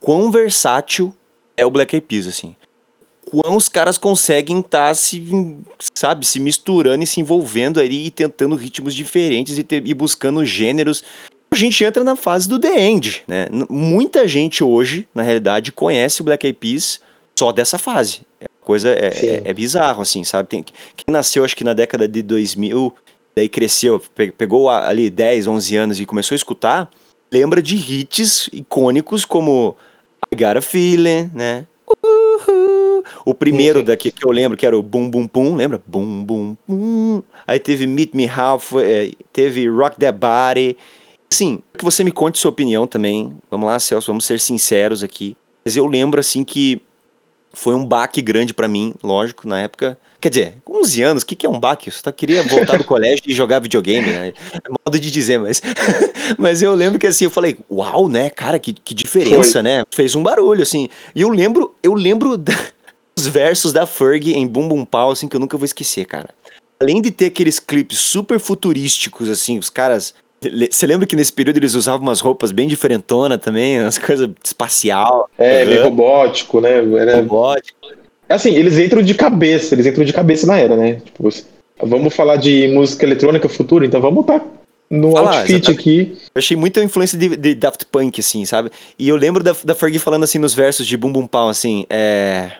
quão versátil é o Black Eyed Peas, assim. Quão os caras conseguem estar se, sabe, se misturando e se envolvendo ali e tentando ritmos diferentes e, e buscando gêneros. A gente entra na fase do The End, né? Muita gente hoje, na realidade, conhece o Black Eyed Peas só dessa fase. É coisa é, Sim. é, é bizarro, assim, sabe? Tem, quem nasceu, acho que na década de 2000, daí cresceu, pe- pegou ali 10, 11 anos e começou a escutar, lembra de hits icônicos como I Got a Feeling, né? Uhul. O primeiro Sim. daqui que eu lembro, que era o Boom Boom Boom, lembra? Boom Boom Boom. Aí teve Meet Me Half, eh, teve Rock That Body. Assim, que você me conte sua opinião também. Vamos lá, Celso, vamos ser sinceros aqui. Mas eu lembro, assim, que foi um baque grande pra mim, lógico, na época. Quer dizer, com 11 anos, o que, que é um baque? Eu só queria voltar do colégio e jogar videogame, né? É modo de dizer, mas. mas eu lembro que assim, eu falei, uau, né, cara, que, que diferença, Foi. né? Fez um barulho, assim. E eu lembro, eu lembro dos versos da Ferg em Bum Bum Pau, assim, que eu nunca vou esquecer, cara. Além de ter aqueles clipes super futurísticos, assim, os caras. Você lembra que nesse período eles usavam umas roupas bem diferentona também, umas coisas espacial, É, meio Aham. robótico, né? Era, robótico. Assim, eles entram de cabeça, eles entram de cabeça na era, né? Tipo, vamos falar de música eletrônica futura, então vamos botar no Fala, outfit exatamente. aqui. Eu achei muita influência de, de Daft Punk, assim, sabe? E eu lembro da, da Fergie falando assim nos versos de Bum Bum Pau, assim, é...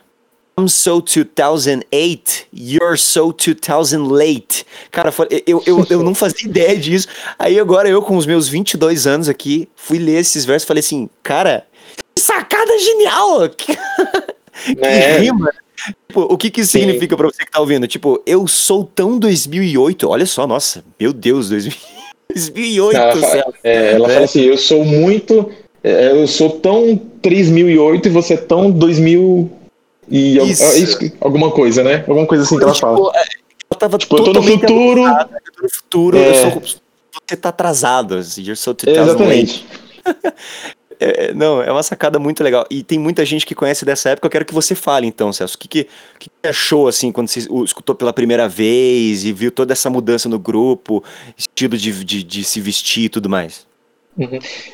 I'm so 2008, you're so 2000 late. Cara, eu, eu, eu não fazia ideia disso. Aí agora eu, com os meus 22 anos aqui, fui ler esses versos e falei assim, cara, que sacada genial! Que, que É. rima! Tipo, o que que isso Sim. significa pra você que tá ouvindo? Tipo, eu sou tão 2008, olha só, nossa, meu Deus, 2000 2008, Ela, fala, é, ela É. fala assim, eu sou muito... é, eu sou tão 3008 e você é tão 2000 e Isso. é isso alguma coisa, né? Alguma coisa assim que ela fala. Tipo, é, ela tava Tipo, eu tô no futuro. eu tô no futuro, É. eu sou, você tá atrasado, you're so 2000 late. Exatamente. É, não, é uma sacada muito legal. E tem muita gente que conhece dessa época. Eu quero que você fale, então, Celso. O que, que, que achou, assim, quando você escutou pela primeira vez e viu toda essa mudança no grupo, estilo de, de, de se vestir e tudo mais?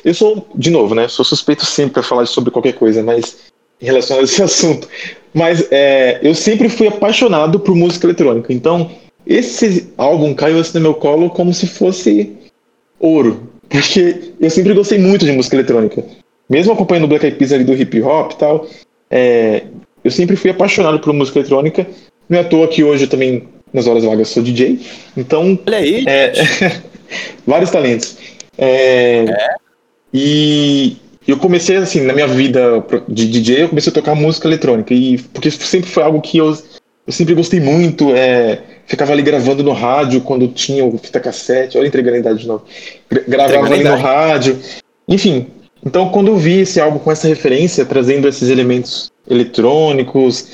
Eu sou, de novo, né? Sou suspeito sempre para falar sobre qualquer coisa, mas em relação a esse assunto. Mas é, eu sempre fui apaixonado por música eletrônica. Então, esse álbum caiu assim no meu colo como se fosse ouro. Porque eu sempre gostei muito de música eletrônica. Mesmo acompanhando o Black Eyed Peas ali do hip hop e tal, é, eu sempre fui apaixonado por música eletrônica. Não é à toa que hoje eu também, nas horas vagas, sou DJ. Então, Olha aí. é, vários talentos. É, E eu comecei assim, na minha vida de DJ, eu comecei a tocar música eletrônica. E porque sempre foi algo que eu, eu sempre gostei muito. É, ficava ali gravando no rádio quando tinha o fita cassete. Olha, entregando a idade de novo. Gra- Gravava ali no rádio. Enfim, então quando eu vi esse álbum com essa referência, trazendo esses elementos eletrônicos,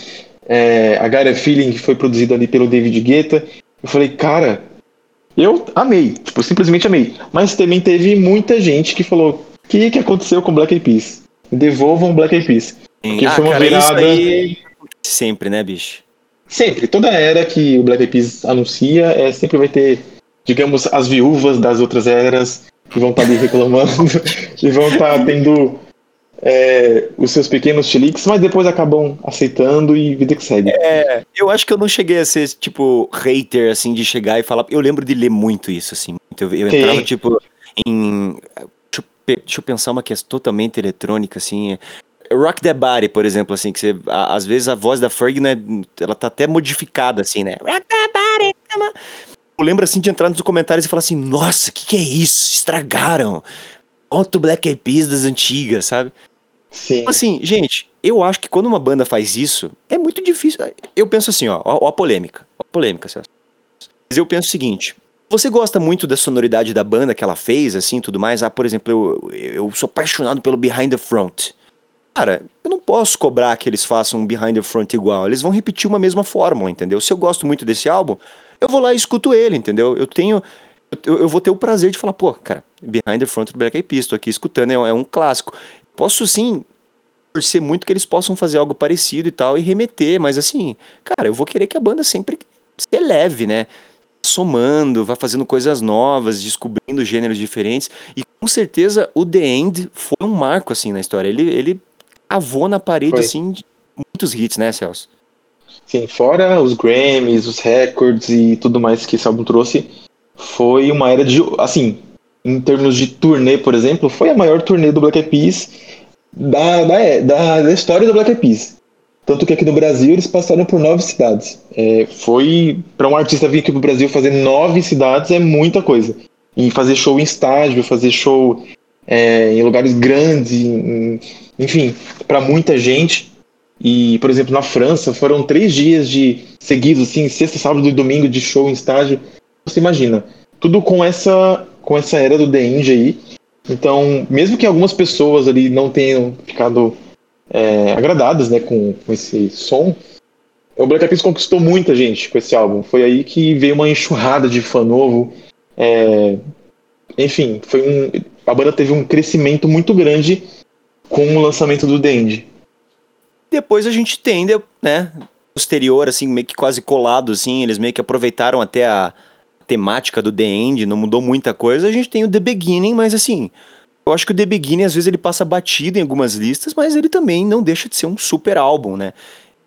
é, a Gaia Feeling, que foi produzido ali pelo David Guetta, eu falei, cara, eu amei, tipo, simplesmente amei. Mas também teve muita gente que falou, que, que aconteceu com Black Eyed Peas. Devolvam Black Eyed Peas. Porque ah, foi uma cara, virada. aí sempre, né, bicho? Sempre, toda era que o Black Eyed Peas anuncia, é, sempre vai ter, digamos, as viúvas das outras eras que vão estar ali reclamando e vão estar tendo é, os seus pequenos chiliques, mas depois acabam aceitando e vida que segue. É, eu acho que eu não cheguei a ser, tipo, hater, assim, de chegar e falar. Eu lembro de ler muito isso, assim. Eu, eu entrava, tipo, em. Deixa eu, pensar uma que é totalmente eletrônica, assim. Rock the Body, por exemplo, assim, que você. a- às vezes a voz da Ferg, né, ela tá até modificada, assim, né? Rock the Body, come. Eu lembro, assim, de entrar nos comentários e falar assim: nossa, o que, que é isso? Estragaram. Outro Black Eyed Peas das antigas, sabe? Sim. Então, Assim, gente, eu acho que quando uma banda faz isso, é muito difícil. Eu penso assim, ó, ó, ó a polêmica. Ó a polêmica, Celso. Mas eu penso o seguinte. Você gosta muito da sonoridade da banda que ela fez, assim, tudo mais? Ah, por exemplo, eu, eu sou apaixonado pelo Behind the Front. Cara, eu não posso cobrar que eles façam um Behind the Front igual. Eles vão repetir uma mesma fórmula, entendeu? Se eu gosto muito desse álbum, eu vou lá e escuto ele, entendeu? Eu tenho. Eu, eu vou ter o prazer de falar, pô, cara, Behind the Front do Black Eyed Peas, tô aqui escutando, é, é um clássico. Posso sim torcer muito que eles possam fazer algo parecido e tal e remeter, mas assim, cara, eu vou querer que a banda sempre se eleve, né? Somando, vá fazendo coisas novas, descobrindo gêneros diferentes. E com certeza o The End foi um marco, assim, na história. Ele, ele avou na parede, Foi. assim, muitos hits, né, Celso? Sim, fora os Grammys, os records e tudo mais que esse álbum trouxe, foi uma era de. Assim, em termos de turnê, por exemplo, foi a maior turnê do Black Eyed Peas da, da, da, da história do Black Eyed Peas. Tanto que aqui no Brasil eles passaram por nove cidades. É, foi. para um artista vir aqui pro Brasil fazer nove cidades é muita coisa. E fazer show em estágio, fazer show é, em lugares grandes, em- enfim, para muita gente. E, por exemplo, na França foram três dias de seguidos, assim, sexta, sábado e domingo de show em estágio. Você imagina, tudo com essa com essa era do The Indie aí. Então, mesmo que algumas pessoas ali não tenham ficado é, agradadas, né, com, com esse som, o Black Eyed Peas conquistou muita gente com esse álbum. Foi aí que veio uma enxurrada de fã novo. É, enfim, foi um, a banda teve um crescimento muito grande com o lançamento do Indie. Depois a gente tem, né, posterior, assim, meio que quase colado, assim, eles meio que aproveitaram até a temática do The End, não mudou muita coisa. A gente tem o The Beginning, mas assim, eu acho que o The Beginning às vezes ele passa batido em algumas listas, mas ele também não deixa de ser um super álbum, né?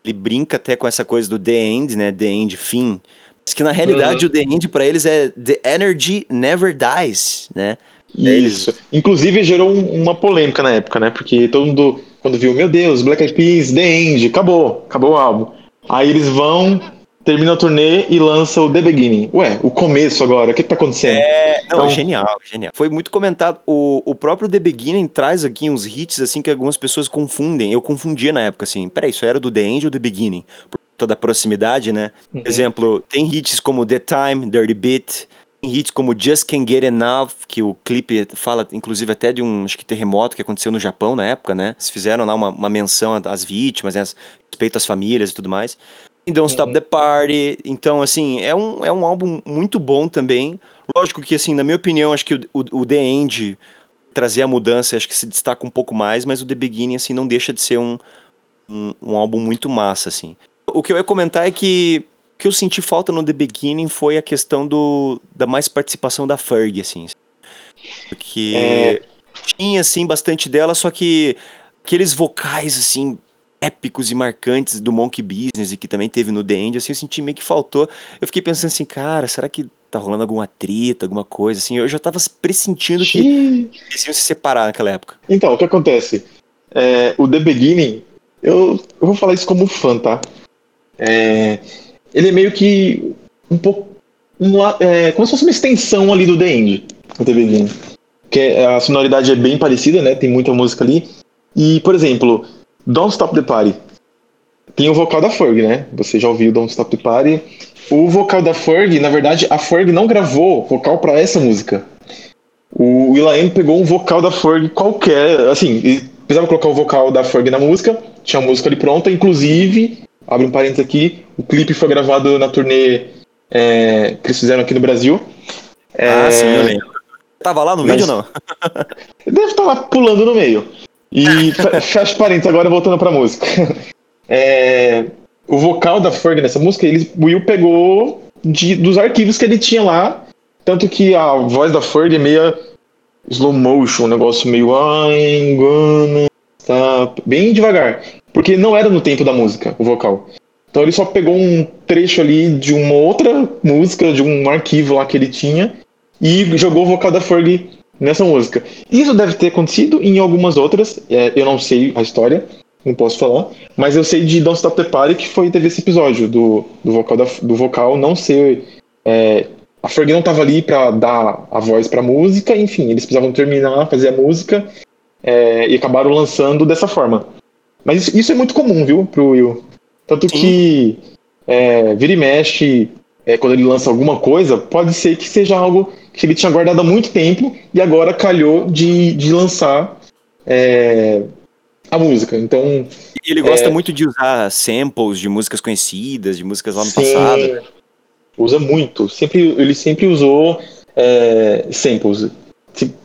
Ele brinca até com essa coisa do The End, né? The End, fim. Mas que na realidade o The End pra eles é The Energy Never Dies, né? Isso. Inclusive gerou um- uma polêmica na época, né? Porque todo mundo, quando viu, meu Deus, Black Eyed Peas, The End, acabou, acabou o álbum. Aí eles vão, terminam a turnê e lançam o The Beginning. Ué, o começo agora, o que, que tá acontecendo? É, não, Então- genial, genial. Foi muito comentado. O, o próprio The Beginning traz aqui uns hits assim que algumas pessoas confundem. Eu confundia na época, assim. Peraí, isso era do The End ou The Beginning? Por toda a proximidade, né? Por exemplo, tem hits como The Time, Dirty Beat. Tem hits como Just Can't Get Enough, que o clipe fala, inclusive, até de um acho que terremoto que aconteceu no Japão na época, né? Eles fizeram lá uma, uma menção às vítimas, né? Respeito às famílias e tudo mais. Don't Stop the Party. Então, assim, é um, é um álbum muito bom também. Lógico que, assim, na minha opinião, acho que o, o, o The End trazer a mudança, acho que se destaca um pouco mais, mas o The Beginning, assim, não deixa de ser um, um, um álbum muito massa, assim. O que eu ia comentar é que o que eu senti falta no The Beginning foi a questão do, da mais participação da Ferg, assim. Porque É. tinha, assim, bastante dela, só que aqueles vocais, assim, épicos e marcantes do Monkey Business e que também teve no The End, assim, eu senti meio que faltou. Eu fiquei pensando assim, cara, será que tá rolando alguma treta, alguma coisa, assim? Eu já tava pressentindo que eles iam se separar naquela época. Então, o que acontece? É, o The Beginning, eu, eu vou falar isso como fã, tá? É, ele é meio que um pouco. um é, como se fosse uma extensão ali do The End, o The Beginning. Que é- a sonoridade é bem parecida, né? Tem muita música ali. E, por exemplo, Don't Stop the Party. Tem o vocal da Ferg, né? Você já ouviu Don't Stop the Party. O vocal da Ferg, na verdade, a Ferg não gravou vocal pra essa música. O Will.i.am pegou um vocal da Ferg qualquer, assim, precisava colocar o vocal da Ferg na música, tinha a música ali pronta, inclusive, abre um parênteses aqui, o clipe foi gravado na turnê é, que eles fizeram aqui no Brasil. É, Ah, sim, eu lembro. Tava lá no Mas- vídeo ou não? Deve estar lá pulando no meio. E fe- fecha parênteses agora voltando pra música. É, o vocal da Ferg nessa música, ele, o Will pegou de- dos arquivos que ele tinha lá. Tanto que a voz da Ferg é meio slow motion, um negócio meio. I'm gonna stop", bem devagar. Porque não era no tempo da música, o vocal. Então ele só pegou um trecho ali de uma outra música, de um arquivo lá que ele tinha, e jogou o vocal da Ferg nessa música. Isso deve ter acontecido em algumas outras, é, eu não sei a história, não posso falar, mas eu sei de Don't Stop the Party que foi, teve esse episódio do, do, vocal, da- do vocal não ser. é, a Ferg não tava ali pra dar a voz pra música, enfim, eles precisavam terminar, fazer a música é, e acabaram lançando dessa forma. Mas isso, isso é muito comum, viu, pro Will. Tanto Sim. que é, vira e mexe, é, quando ele lança alguma coisa, pode ser que seja algo que ele tinha guardado há muito tempo e agora calhou de, de lançar é, a música. Então, Ele gosta É. muito de usar samples de músicas conhecidas, de músicas lá no sim, passado. usa muito. Sempre, ele sempre usou é, samples.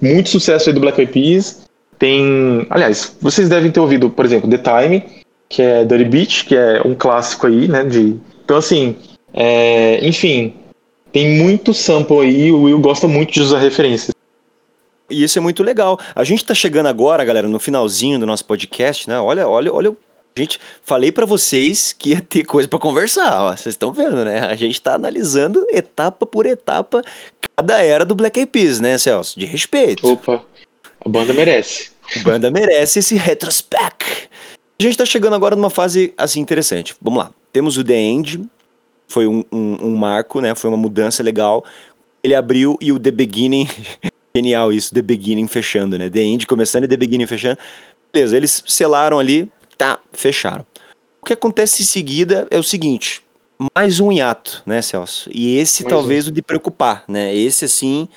Muito sucesso aí do Black Eyed Peas. Tem, aliás, vocês devem ter ouvido, por exemplo, The Time, que é Dirty Beach, que é um clássico aí, né? De, então, assim, é, enfim, tem muito sample aí. O Will gosta muito de usar referências. E isso é muito legal. A gente tá chegando agora, galera, no finalzinho do nosso podcast, né? Olha, olha, olha. Gente, falei pra vocês que ia ter coisa pra conversar, ó. Vocês estão vendo, né? A gente tá analisando etapa por etapa cada era do Black Eyed Peas, né, Celso? De respeito. Opa, a banda merece. A banda merece esse retrospect. A gente tá chegando agora numa fase assim interessante. Vamos lá. Temos o The End, foi um, um- um marco, né? Foi uma mudança legal. Ele abriu e o The Beginning. Genial isso, The Beginning fechando, né? The End começando e The Beginning fechando. Beleza, eles selaram ali, tá, fecharam. O que acontece em seguida é o seguinte: mais um hiato, né, Celso? E esse Mais um. talvez o de preocupar, né? Esse assim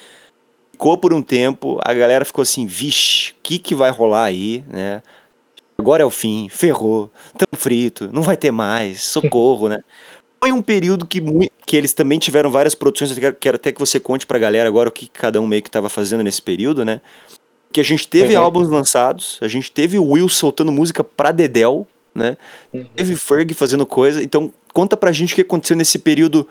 ficou por um tempo, a galera ficou assim, vixe, o que que vai rolar aí, né? Agora é o fim, ferrou, tamo frito, não vai ter mais, socorro, né? Foi um período que, que eles também tiveram várias produções, eu quero, até que você conte pra galera agora o que cada um meio que tava fazendo nesse período, né? Que a gente teve Uhum. álbuns lançados, a gente teve o Will soltando música pra Dedel, né? Teve Ferg fazendo coisa, então conta pra gente o que aconteceu nesse período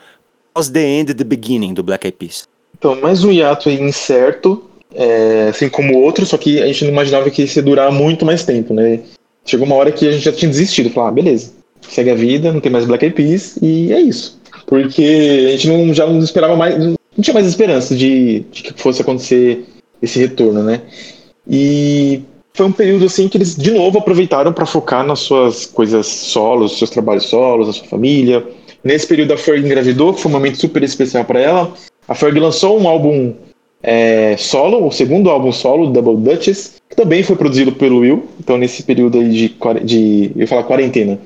pós The End The Beginning do Black Eyed Peas. Então, mais um hiato aí incerto, é, assim como o outro, só que a gente não imaginava que isso ia durar muito mais tempo, né? Chegou uma hora que a gente já tinha desistido, falar, ah, beleza, segue a vida, não tem mais Black Eyed Peas, e é isso. Porque a gente não, já não esperava mais, não tinha mais esperança de, de que fosse acontecer esse retorno, né? E foi um período assim que eles de novo aproveitaram para focar nas suas coisas solos, seus trabalhos solos, na sua família. Nesse período a Ferg engravidou, que foi um momento super especial para ela. A Ferg lançou um álbum é, solo, o segundo álbum solo, Double Duchess, que também foi produzido pelo Will. Então, nesse período aí de, de eu falar quarentena,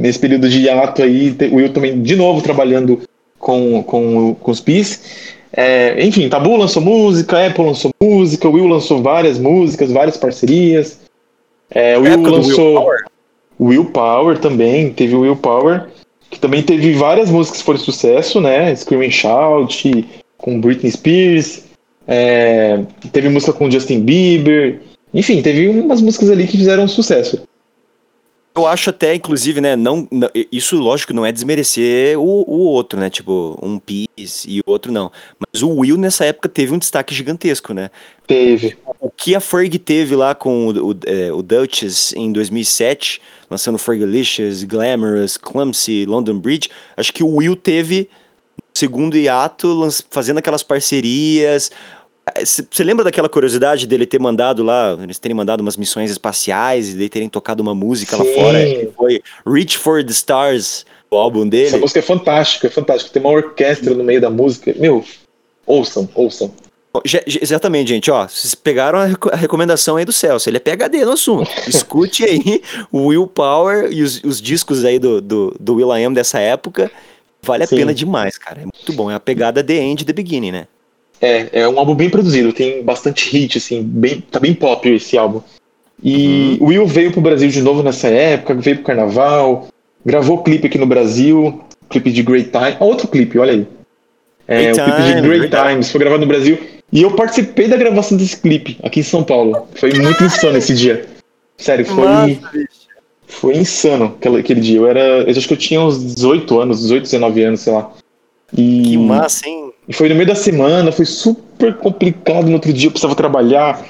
nesse período de hiato aí, o Will também de novo trabalhando com, com, com os Peas. É, enfim, Tabu lançou música, Apple lançou música, o Will lançou várias músicas, várias parcerias. É, o Will lançou Willpower. Will Power também, teve o Will Power, que também teve várias músicas que foram sucesso, né? Scream and Shout, com Britney Spears, é, teve música com Justin Bieber, enfim, teve umas músicas ali que fizeram sucesso. Eu acho até, inclusive, né, não, não- isso lógico não é desmerecer o, o outro, né, tipo, um Peace e o outro não. Mas o Will nessa época teve um destaque gigantesco, né. Teve. O que a Ferg teve lá com o, o, é, o Duchess em 2007, lançando Fergalicious, Glamorous, Clumsy, London Bridge, acho que o Will teve segundo hiato, fazendo aquelas parcerias. Você lembra daquela curiosidade dele ter mandado lá, eles terem mandado umas missões espaciais e dele terem tocado uma música lá Sim. fora, que foi Reach for the Stars, o álbum Essa dele. música é fantástica, é fantástica. Tem uma orquestra no meio da música. Meu, ouçam, ouçam. Já- Exatamente, gente, ó, vocês pegaram a, reco- a recomendação aí do Celso, ele é PHD no assunto. Escute aí o Will Power e os, os discos aí do, do, do Will I Am dessa época. Vale a Sim. pena demais, cara. É muito bom. É a pegada The End, The Beginning, né? É, é um álbum bem produzido, tem bastante hit, assim, bem, tá bem pop esse álbum. E o Will veio pro Brasil de novo nessa época, veio pro carnaval, gravou clipe aqui no Brasil, clipe de Great Time. Ah, outro clipe, olha aí. É, Great o clipe de Great verdade. Times, foi gravado no Brasil. E eu participei da gravação desse clipe aqui em São Paulo. Foi muito insano esse dia. Sério, foi, bicho. foi insano aquele, aquele dia. Eu era. Eu acho que eu tinha uns 18 anos, 18, 19 anos, sei lá. E, Que massa, hein? E foi no meio da semana, foi super complicado. No outro dia eu precisava trabalhar,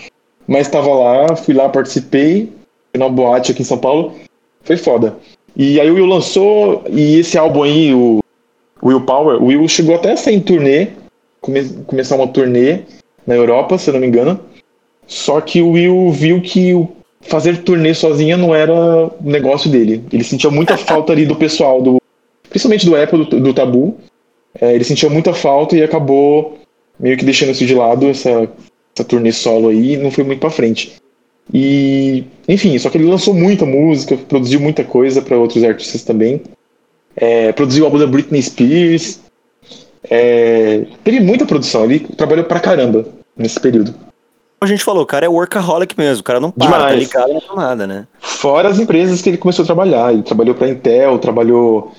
mas estava lá, fui lá, participei. Na boate aqui em São Paulo. Foi foda. E aí o Will lançou, e esse álbum aí, o Will Power, o Will chegou até a sair em turnê, come- começar uma turnê na Europa, se eu não me engano. Só que o Will viu que fazer turnê sozinha não era o negócio dele. Ele sentia muita falta ali do pessoal, do, principalmente do Apple, do, do Tabu. É, ele sentia muita falta e acabou meio que deixando isso de lado, essa, essa turnê solo aí, e não foi muito pra frente. E, enfim, só que ele lançou muita música, produziu muita coisa para outros artistas também. É, produziu o álbum da Britney Spears. É, teve muita produção, ele trabalhou pra caramba nesse período. A gente falou, o cara é workaholic mesmo, o cara não para, tá ligado na tomada, né? Fora as empresas que ele começou a trabalhar. Ele trabalhou para Intel, trabalhou.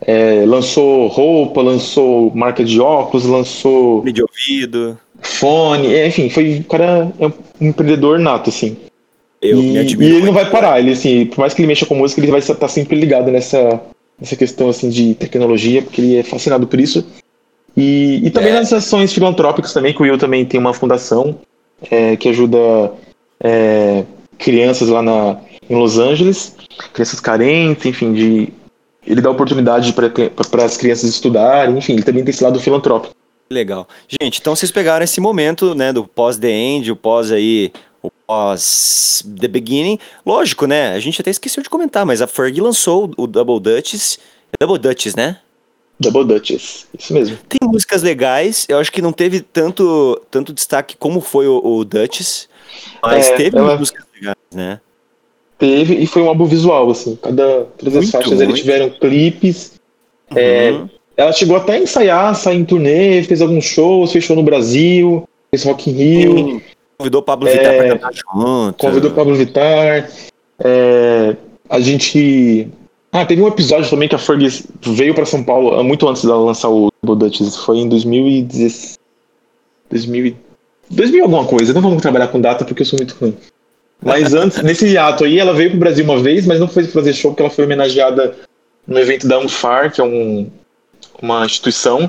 É, lançou roupa, lançou marca de óculos, lançou de ouvido. fone, é, enfim, foi o cara é um empreendedor nato, assim. Eu e, e ele não vai parar, ele assim, por mais que ele mexa com música, ele vai estar sempre ligado nessa, nessa questão assim de tecnologia, porque ele é fascinado por isso. E, e também É. nas ações filantrópicas também, que o Will também tem uma fundação é, que ajuda é, crianças lá na, em Los Angeles, crianças carentes, enfim, de ele dá oportunidade para as crianças estudarem, enfim, ele também tem esse lado filantrópico. Legal. Gente, então vocês pegaram esse momento, né, do pós-The End, o pós aí, o pós The Beginning. Lógico, né, a gente até esqueceu de comentar, mas a Fergie lançou o Double Dutches. É Double Dutches, né? Double Dutchess, isso mesmo. Tem músicas legais, eu acho que não teve tanto, tanto destaque como foi o, o Dutchess, mas É, teve ela- músicas legais, né? Teve, e foi um álbum visual, assim. Cada, todas as Muito, faixas eles muito. tiveram clipes. É, Uhum. Ela chegou até a ensaiar, sair em turnê, fez alguns shows, fechou no Brasil, fez Rock in Rio, Convidou o Pablo É, Vittar pra cantar junto. convidou o Pablo Vittar. É, a gente. Ah, teve um episódio também que a Fergie veio pra São Paulo ah, muito antes dela lançar o. Isso foi em 2016. 2000, e- 2000 alguma coisa. Não vamos trabalhar com data porque eu sou muito ruim. Mas antes, nesse ato aí, ela veio pro Brasil uma vez, mas não foi fazer show porque ela foi homenageada no evento da Unfar, que é um, uma instituição.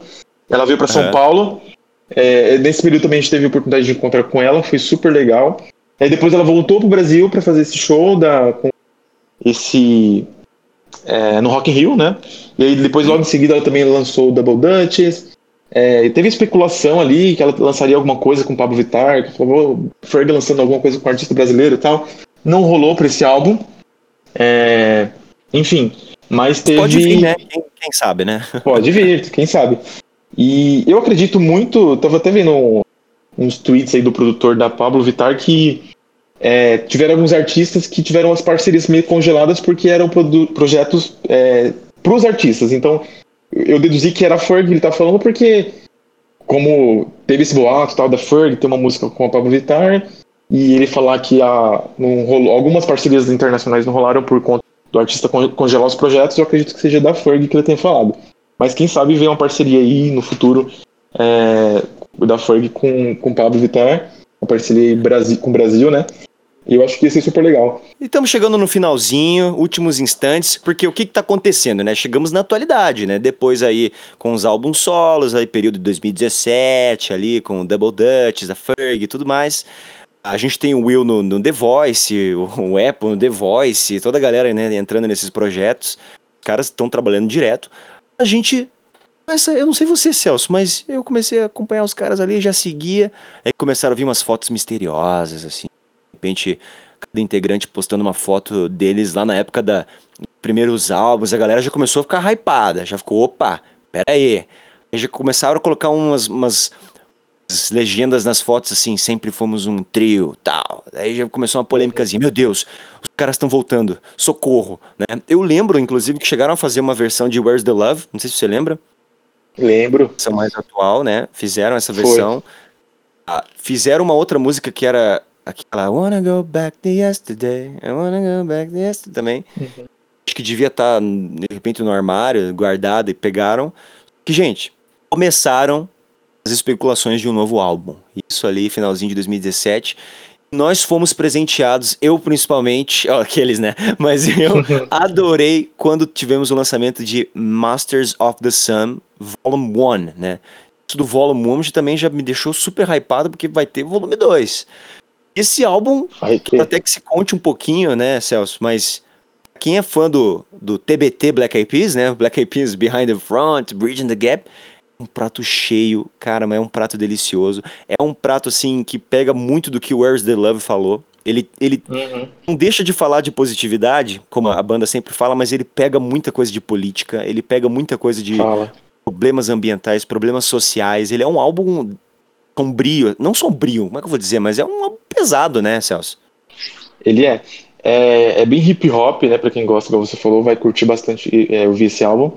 Ela veio pra São Aham. Paulo. É, nesse período também a gente teve a oportunidade de encontrar com ela, foi super legal. Aí depois ela voltou pro Brasil para fazer esse show da, com esse é, no Rock in Rio, né? E aí depois logo em seguida ela também lançou o Double Dutchess. É, teve especulação ali que ela lançaria alguma coisa com o Pablo Vittar, que falou, Ferg lançando alguma coisa com um artista brasileiro e tal. Não rolou para esse álbum. É, enfim, mas teve. Pode vir, né? Quem, quem sabe, né? Pode vir, quem sabe. E eu acredito muito, tava até vendo uns tweets aí do produtor da Pablo Vittar que é, tiveram alguns artistas que tiveram as parcerias meio congeladas porque eram projetos é, para os artistas. Então eu deduzi que era a Ferg que ele tá falando porque como teve esse boato tal da Ferg, tem uma música com a Pablo Vittar e ele falar que a, rolou, algumas parcerias internacionais não rolaram por conta do artista con- congelar os projetos, eu acredito que seja da Ferg que ele tem falado. Mas quem sabe vem uma parceria aí no futuro é, da Ferg com, com Pablo Vittar, uma parceria aí Brasi- com o Brasil, né? E eu acho que ia ser super legal. E estamos chegando no finalzinho, últimos instantes, porque o que está acontecendo, né? Chegamos na atualidade, né? Depois aí com os álbuns solos, aí período de 2017, ali com o Double Dutch, a Ferg e tudo mais. A gente tem o Will no, no The Voice, o, o Apple no The Voice, toda a galera né, entrando nesses projetos. Os caras estão trabalhando direto. A gente. Essa, eu não sei você, Celso, mas eu comecei a acompanhar os caras ali, já seguia. Aí começaram a vir umas fotos misteriosas, assim. De repente, cada integrante postando uma foto deles lá na época da dos primeiros álbuns, a galera já começou a ficar hypada, já ficou, opa, pera aí. Aí já começaram a colocar umas, umas legendas nas fotos assim, sempre fomos um trio, tal. Aí já começou uma polêmicazinha, meu Deus, os caras estão voltando, socorro, né? Eu lembro, inclusive, que chegaram a fazer uma versão de Where's the Love, não sei se você lembra, Lembro. versão mais atual, né? Fizeram essa versão. Ah, fizeram uma outra música que era aquela I wanna go back to yesterday, I wanna go back to yesterday também. Acho que devia estar, de repente, no armário, guardada e pegaram. Que, gente, começaram as especulações de um novo álbum. Isso ali, finalzinho de 2017. Nós fomos presenteados, eu principalmente, ó, aqueles, né? Mas eu adorei quando tivemos o lançamento de Masters of the Sun Volume 1, né? Isso do Volume 1 também já me deixou super hypado porque vai ter volume 2. Esse álbum, até que se conte um pouquinho, né, Celso? Mas quem é fã do, do TBT Black Eyed Peas, né? Black Eyed Peas Behind the Front, Bridging the Gap, um prato cheio, cara, mas é um prato delicioso. É um prato, assim, que pega muito do que Where's the Love falou. Ele, ele uhum. não deixa de falar de positividade, como a banda sempre fala, mas ele pega muita coisa de política, ele pega muita coisa de fala. problemas ambientais, problemas sociais. Ele é um álbum sombrio, não sombrio, como é que eu vou dizer, mas é um álbum pesado, né, Celso? Ele é. É, é bem hip hop, né? Pra quem gosta, como você falou, vai curtir bastante é, ouvir esse álbum.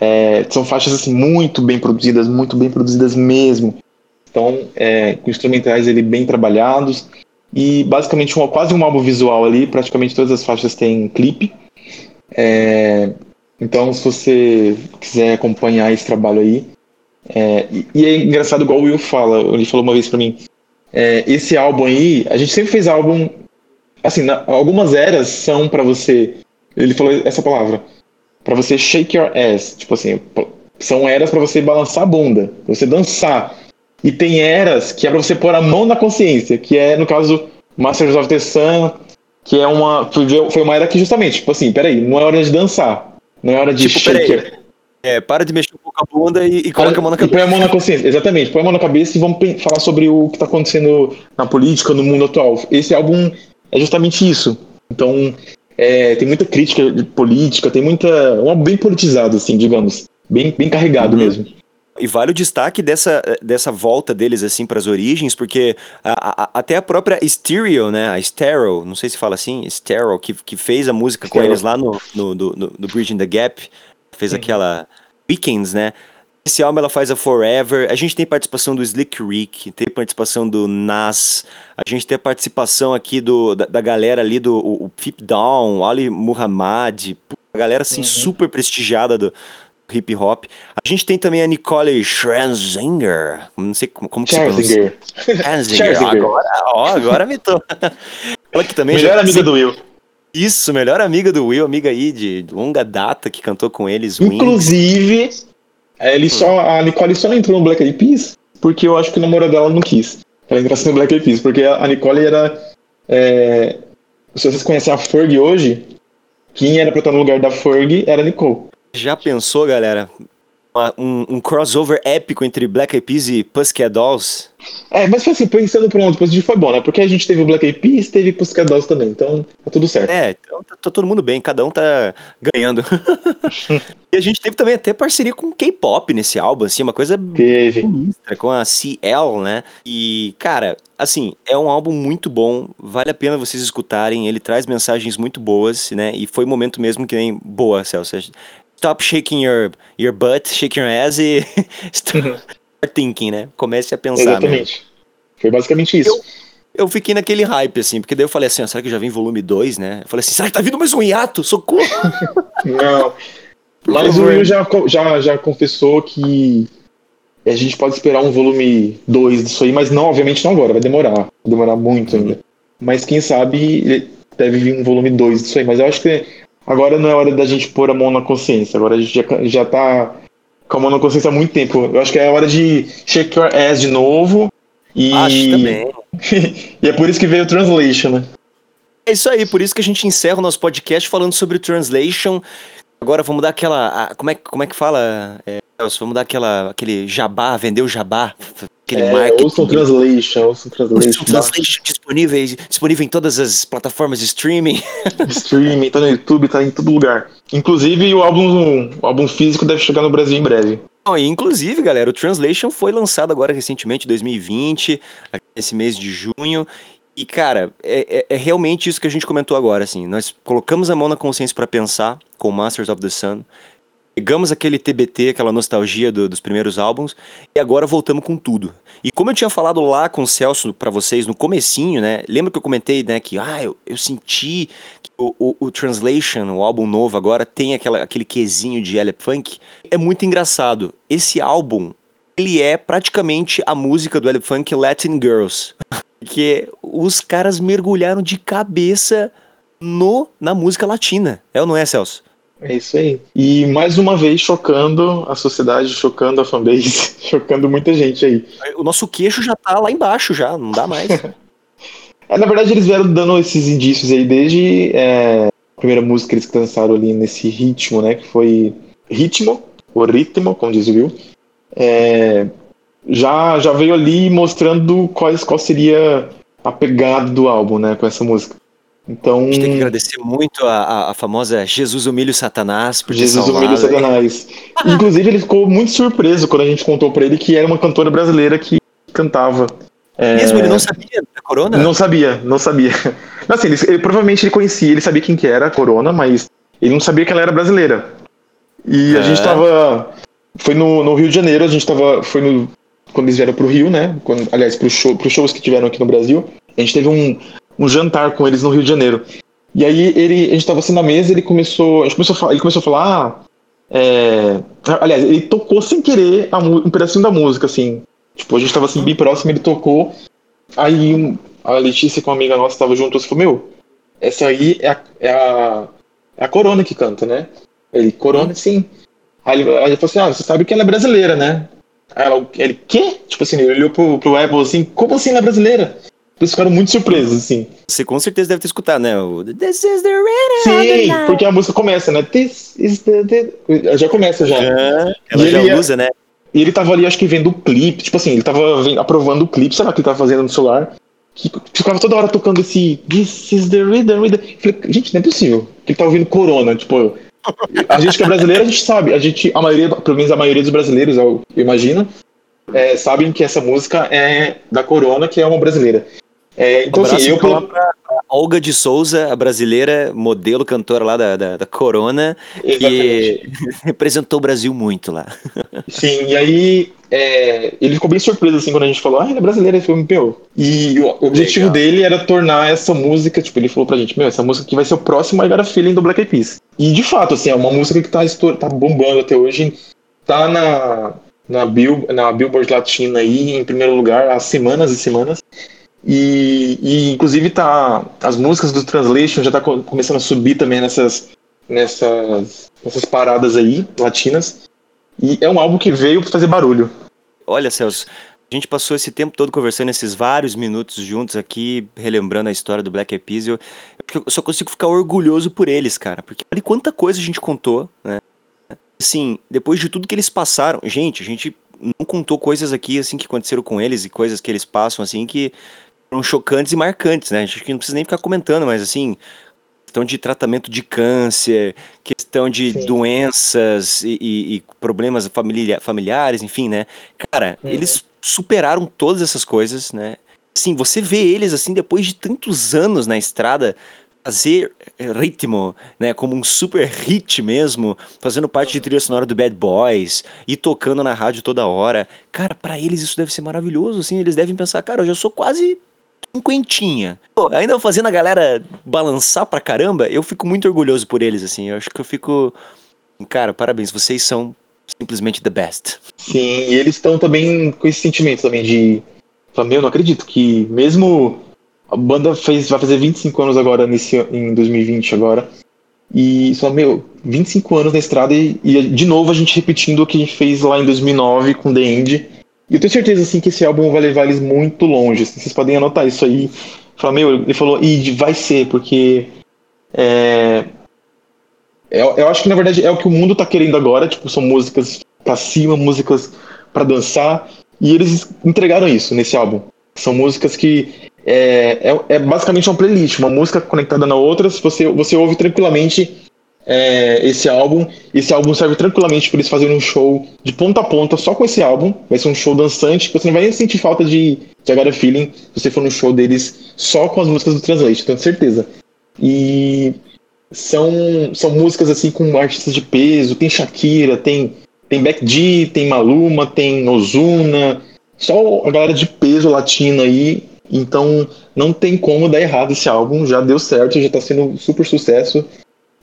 É, são faixas assim, muito bem produzidas, muito bem produzidas mesmo. Então, é, com instrumentais ele bem trabalhados. E basicamente um, quase um álbum visual ali, praticamente todas as faixas têm clipe. É, então, se você quiser acompanhar esse trabalho aí. É, e, e, é engraçado, igual o Will fala, ele falou uma vez para mim. É, esse álbum aí, a gente sempre fez álbum. Assim, na, algumas eras são para você. Ele falou essa palavra para você shake your ass. Tipo assim, são eras para você balançar a bunda, pra você dançar. E tem eras que é para você pôr a mão na consciência, que é, no caso, Masters of the Sun, que é uma. Foi uma era que justamente, tipo assim, peraí, não é hora de dançar. Não é hora de tipo, shake. É, para de mexer um pouco a bunda e, e coloca a mão na cabeça. põe a mão na consciência, exatamente. Põe a mão na cabeça e vamos falar sobre o que está acontecendo na política, no mundo atual. Esse álbum é justamente isso. Então, é, tem muita crítica de política, tem muita. Um bem politizado, assim, digamos. Bem, bem carregado uhum. mesmo. E vale o destaque dessa, dessa volta deles assim para as origens, porque a, a, até a própria Stereo, né, a Stereo, não sei se fala assim, Stereo, que, que fez a música Stereo. com eles lá no, no, no, no Bridge in the Gap, fez Sim. aquela Weekends, né? Esse álbum ela faz a Forever. A gente tem participação do Slick Rick, tem participação do Nas, a gente tem a participação aqui do, da, da galera ali do o, o Pip Down, Ali Muhammad, a galera assim uhum. super prestigiada do hip hop. A gente tem também a Nicole Schrenzinger, não sei como, como que se pronuncia. Schrenzinger. Agora, ó, agora me tô. Ela que também Melhor já, amiga do Will. Isso, melhor amiga do Will, amiga aí de longa data que cantou com eles. Inclusive, Wings. É, ele só, a Nicole só não entrou no Black Eyed Peas porque eu acho que o namorado dela não quis. Ela entrasse no Black Eyed Peas, porque a Nicole era. É, se vocês conhecem a Ferg hoje, quem era pra estar no lugar da Ferg era a Nicole. Já pensou, galera? Um, um, crossover épico entre Black Eyed Peas e Pussycat Dolls. É, mas assim, pensando por um lado positivo foi bom, né? Porque a gente teve o Black Eyed Peas e teve Pussycat Dolls também, então tá tudo certo. É, então tá, tá todo mundo bem, cada um tá ganhando. e a gente teve também até parceria com K-pop nesse álbum, assim, uma coisa teve. com a CL, né? E, cara, assim, é um álbum muito bom, vale a pena vocês escutarem, ele traz mensagens muito boas, né? E foi um momento mesmo que nem boa, Celso stop shaking your, your butt, shake your ass e start thinking, né? Comece a pensar. Exatamente. Mesmo. Foi basicamente isso. Eu, eu fiquei naquele hype, assim, porque daí eu falei assim, será que já vem volume 2, né? Eu falei assim, será que tá vindo mais um hiato? Socorro! Não. Mas o Will já, já, já confessou que a gente pode esperar um volume 2 disso aí, mas não, obviamente não agora, vai demorar. Vai demorar muito ainda. Mas quem sabe deve vir um volume 2 disso aí. Mas eu acho que Agora não é hora da gente pôr a mão na consciência. Agora a gente já, já tá com a mão na consciência há muito tempo. Eu acho que é hora de shake your ass de novo. E... Acho também. e é por isso que veio o Translation, né? É isso aí, por isso que a gente encerra o nosso podcast falando sobre o Translation. Agora vamos dar aquela. como, é, como é que fala? É, vamos dar aquela, aquele jabá, vender o jabá aquele é, marketing. Ouçam Translation, ouçam Translation. Translation disponível, disponível em todas as plataformas de streaming. streaming, tá no YouTube, tá em todo lugar. Inclusive o álbum, o álbum físico deve chegar no Brasil em breve. Oh, inclusive, galera, o Translation foi lançado agora recentemente, 2020, esse mês de junho. E, cara, é, é, é, realmente isso que a gente comentou agora, assim. Nós colocamos a mão na consciência para pensar com Masters of the Sun. Pegamos aquele TBT, aquela nostalgia do, dos primeiros álbuns, e agora voltamos com tudo. E como eu tinha falado lá com o Celso para vocês no comecinho, né? Lembra que eu comentei, né, que ah, eu, eu senti que o, o, o, Translation, o álbum novo agora, tem aquela, aquele quesinho de Elep Funk. É muito engraçado. Esse álbum, ele é praticamente a música do Funk Latin Girls. que os caras mergulharam de cabeça no na música latina. É ou não é, Celso? É isso aí. E mais uma vez chocando a sociedade, chocando a fanbase, chocando muita gente aí. O nosso queixo já tá lá embaixo já, não dá mais. é, na verdade, eles vieram dando esses indícios aí desde é, a primeira música que eles lançaram ali nesse ritmo, né? Que foi Ritmo, o ritmo, como diz o Will. É, já, já veio ali mostrando quais, qual seria a pegada do álbum, né? Com essa música. Então, a gente tem que agradecer muito a, a, a famosa Jesus Humilho Satanás por Jesus Humilho Satanás. Inclusive, ele ficou muito surpreso quando a gente contou para ele que era uma cantora brasileira que cantava. É... Mesmo ele não sabia da Corona? Não sabia, não sabia. Assim, ele, ele, provavelmente ele conhecia, ele sabia quem que era a Corona, mas ele não sabia que ela era brasileira. E é. a gente tava. Foi no, no Rio de Janeiro, a gente tava. Foi no. Quando eles vieram pro Rio, né? Quando, aliás, pro show, pros shows que tiveram aqui no Brasil. A gente teve um, um jantar com eles no Rio de Janeiro. E aí ele, a gente tava assim na mesa, ele começou, a gente começou a falar, ele começou a falar, ah, é... aliás, ele tocou sem querer a, um pedacinho da música, assim. Tipo, a gente tava assim bem próximo, ele tocou. Aí a Letícia com uma amiga nossa tava junto, você falou, meu, essa aí é a, é a, é a Corona que canta, né? Ele, Corona, sim. Aí ele, aí ele falou assim, ah, você sabe que ela é brasileira, né? Aí ela, ele, quê? Tipo assim, ele olhou pro, pro Apple assim, como assim ela é brasileira? Eles ficaram muito surpresos, assim. Você com certeza deve ter escutado, né? O This is the Sim, porque a música começa, né? This is the. the... Já começa já. ela e já ia... usa, né? E ele tava ali, acho que vendo o clipe, tipo assim, ele tava aprovando o clipe, sei lá o que ele tava fazendo no celular. Que ficava toda hora tocando esse This is the rhythm, rhythm. Falei, gente, não é possível. Que ele tá ouvindo Corona, tipo. A gente que é brasileiro, a gente sabe. A gente, a maioria, pelo menos a maioria dos brasileiros, eu imagino, é, sabem que essa música é da Corona, que é uma brasileira. É, então, um assim, eu. Pra, pra Olga de Souza, a brasileira, modelo, cantora lá da, da, da Corona, Exatamente. que representou o Brasil muito lá. Sim, e aí é, ele ficou bem surpreso assim quando a gente falou, ah, ele é brasileiro, ele falou, meu. E o objetivo Legal. dele era tornar essa música, tipo, ele falou pra gente, meu, essa música aqui vai ser o próximo I Got a Feeling do Black Eyed Peas. E de fato, assim, é uma música que tá, tá bombando até hoje, tá na, na, Bill, na Billboard Latina aí, em primeiro lugar, há semanas e semanas. E, e, inclusive tá as músicas do Translation já tá começando a subir também nessas nessas nessas paradas aí latinas. E é um álbum que veio para fazer barulho. Olha, Celso, a gente passou esse tempo todo conversando esses vários minutos juntos aqui, relembrando a história do Black Eyed. Eu, eu só consigo ficar orgulhoso por eles, cara, porque olha quanta coisa a gente contou, né? Assim, depois de tudo que eles passaram, gente, a gente não contou coisas aqui assim que aconteceram com eles e coisas que eles passam assim que foram chocantes e marcantes, né? Acho que não precisa nem ficar comentando, mas assim, questão de tratamento de câncer, questão de Sim. doenças e, e, e problemas familia, familiares, enfim, né? Cara, uhum. eles superaram todas essas coisas, né? Sim, você vê eles assim depois de tantos anos na estrada fazer ritmo, né, como um super hit mesmo, fazendo parte de trilha sonora do Bad Boys e tocando na rádio toda hora. Cara, para eles isso deve ser maravilhoso, assim, eles devem pensar, cara, eu já sou quase cinquentinha. Pô, ainda fazendo a galera balançar pra caramba, eu fico muito orgulhoso por eles, assim. Eu acho que eu fico. Cara, parabéns, vocês são simplesmente the best. Sim, e eles estão também com esse sentimento também de. Meu, não acredito que mesmo. A banda fez, vai fazer 25 anos agora, nesse, em 2020 agora. E só, meu, 25 anos na estrada e, e, de novo a gente repetindo o que a gente fez lá em 2009 com The End e eu tenho certeza, assim, que esse álbum vai levar eles muito longe. Assim, vocês podem anotar isso aí. Falar, meu, ele falou, e vai ser, porque. É, eu, eu, acho que, na verdade, é o que o mundo tá querendo agora. Tipo, são músicas pra cima, músicas para dançar. E eles entregaram isso nesse álbum. São músicas que. É, é, é basicamente uma playlist, uma música conectada na outra. Você, você ouve tranquilamente é, esse álbum. Esse álbum serve tranquilamente para eles fazerem um show de ponta a ponta só com esse álbum. Vai ser um show dançante. Você não vai nem sentir falta de, de Feeling se você for no show deles só com as músicas do Translate, tenho certeza. E são, são músicas assim com artistas de peso. Tem Shakira, tem, tem Beck G, tem Maluma, tem Ozuna. Só a galera de peso latino aí. Então não tem como dar errado esse álbum. Já deu certo, já está sendo um super sucesso.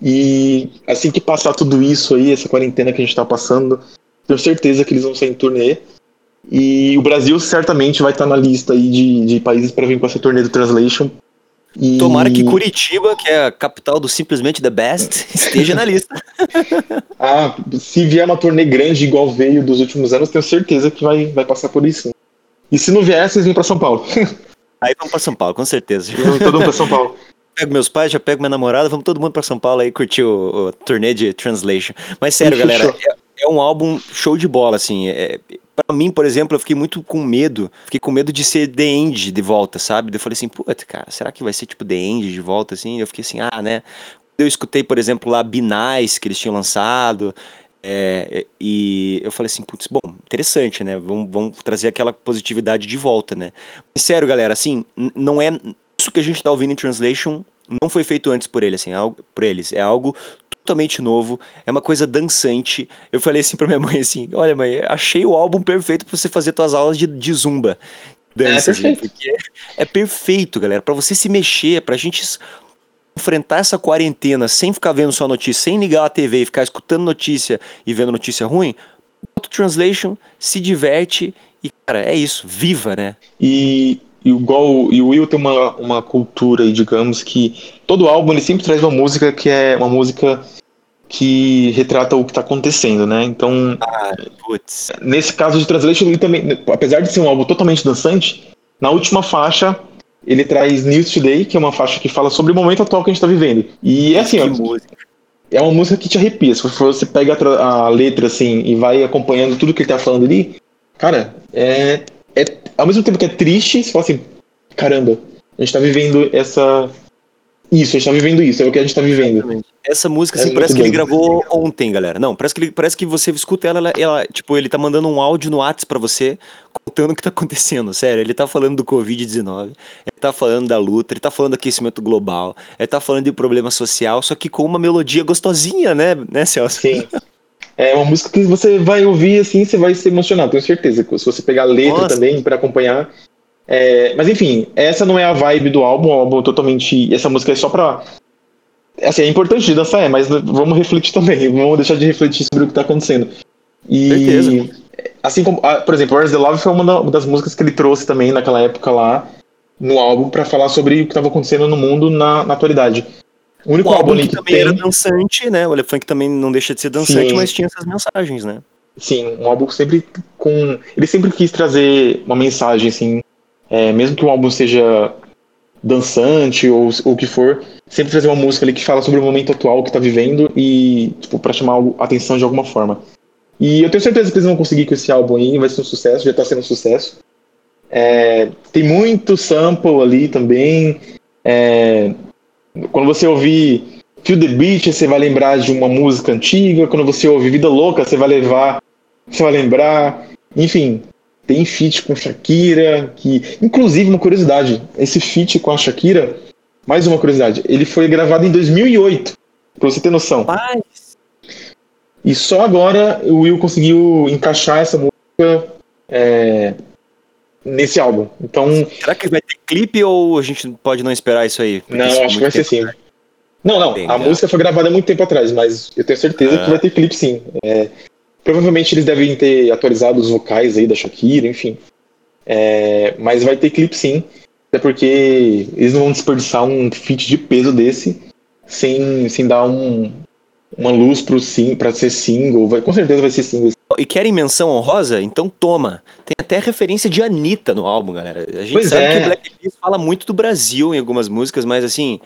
E assim que passar tudo isso aí, essa quarentena que a gente tá passando, tenho certeza que eles vão sair em turnê. E o Brasil certamente vai estar na lista aí de, de países para vir com essa turnê do Translation. E... Tomara que Curitiba, que é a capital do simplesmente The Best, esteja na lista. ah, se vier uma turnê grande igual veio dos últimos anos, tenho certeza que vai, vai passar por isso. E se não vier, vocês vêm para São Paulo. Aí vamos para São Paulo, com certeza. Todo mundo para São Paulo. Pego meus pais, já pego minha namorada, vamos todo mundo para São Paulo aí curtir o, o turnê de Translation. Mas sério, galera, é, é, um álbum show de bola, assim. É, para mim, por exemplo, eu fiquei muito com medo. Fiquei com medo de ser The End de volta, sabe? Eu falei assim, puta, cara, será que vai ser tipo The End de volta, assim? Eu fiquei assim, ah, né? Eu escutei, por exemplo, lá Binais, que eles tinham lançado. É, e eu falei assim, putz, bom, interessante, né? Vamos, vamos trazer aquela positividade de volta, né? Mas, sério, galera, assim, não é isso que a gente tá ouvindo em Translation não foi feito antes por ele, assim, é algo, por eles. É algo totalmente novo, é uma coisa dançante. Eu falei assim pra minha mãe assim, olha mãe, achei o álbum perfeito pra você fazer suas aulas de, de zumba. Dança, é perfeito. É, é perfeito, galera, para você se mexer, pra gente enfrentar essa quarentena sem ficar vendo só notícia, sem ligar a TV e ficar escutando notícia e vendo notícia ruim, bota translation, se diverte e, cara, é isso, viva, né? E, e, igual, e o Will tem uma, uma cultura, digamos, que todo álbum ele sempre traz uma música que é uma música que retrata o que está acontecendo, né? Então, ah, nesse caso de Translation, ele também, apesar de ser um álbum totalmente dançante, na última faixa ele traz News Today, que é uma faixa que fala sobre o momento atual que a gente está vivendo. E é assim, ó, é uma música que te arrepia. Se você pega a, a, letra assim e vai acompanhando tudo que ele tá falando ali, cara, é, é ao mesmo tempo que é triste, você fala assim, caramba, a gente tá vivendo essa isso, a gente tá vivendo isso, é o que a gente tá vivendo. Essa música, assim, é parece que ele gravou ontem, galera. Não, parece que, ele, parece que você escuta ela, ela, ela, tipo, ele tá mandando um áudio no WhatsApp pra você, contando o que tá acontecendo, sério. Ele tá falando do Covid-19, ele tá falando da luta, ele tá falando do aquecimento global, ele tá falando de problema social, só que com uma melodia gostosinha, né, né Celso? Sim. É uma música que você vai ouvir assim, você vai se emocionar, tenho certeza. Se você pegar a letra Nossa. também para acompanhar, é, mas enfim, essa não é a vibe do álbum, o álbum totalmente. Essa música é só pra. Assim, é importante de dançar, é, mas vamos refletir também, vamos deixar de refletir sobre o que tá acontecendo. E. Certeza. Assim como, por exemplo, Where's the Love foi uma das músicas que ele trouxe também naquela época lá no álbum para falar sobre o que estava acontecendo no mundo na, na atualidade. O único o álbum, álbum que, que também tem... era dançante, né? O Elefante também não deixa de ser dançante, Sim. mas tinha essas mensagens, né? Sim, um álbum sempre com. Ele sempre quis trazer uma mensagem, assim, é, mesmo que o álbum seja dançante ou o que for, sempre trazer uma música ali que fala sobre o momento atual que tá vivendo e, tipo, pra chamar a atenção de alguma forma. E eu tenho certeza que eles vão conseguir com esse álbum aí, vai ser um sucesso, já tá sendo um sucesso. É, tem muito sample ali também. É, quando você ouvir Feel the Beat, você vai lembrar de uma música antiga. Quando você ouvir Vida Louca, você vai levar, você vai lembrar. Enfim, tem feat com Shakira, que inclusive uma curiosidade, esse feat com a Shakira, mais uma curiosidade, ele foi gravado em 2008, pra você ter noção. Mas... E só agora o Will conseguiu encaixar essa música é, nesse álbum. Então, será que vai ter clipe ou a gente pode não esperar isso aí? Não, acho que vai ser sim. Não, não, a música foi gravada há muito tempo atrás, mas eu tenho certeza ah. que vai ter clipe sim. É, Provavelmente eles devem ter atualizado os vocais aí da Shakira, enfim. É, mas vai ter clipe sim. Até porque eles não vão desperdiçar um feat de peso desse sem, sem dar um, uma luz pro sim, pra ser single. Vai, com certeza vai ser single. E querem menção honrosa? Então toma. Tem até referência de Anitta no álbum, galera. A gente pois sabe é. que Black Keys fala muito do Brasil em algumas músicas, mas assim,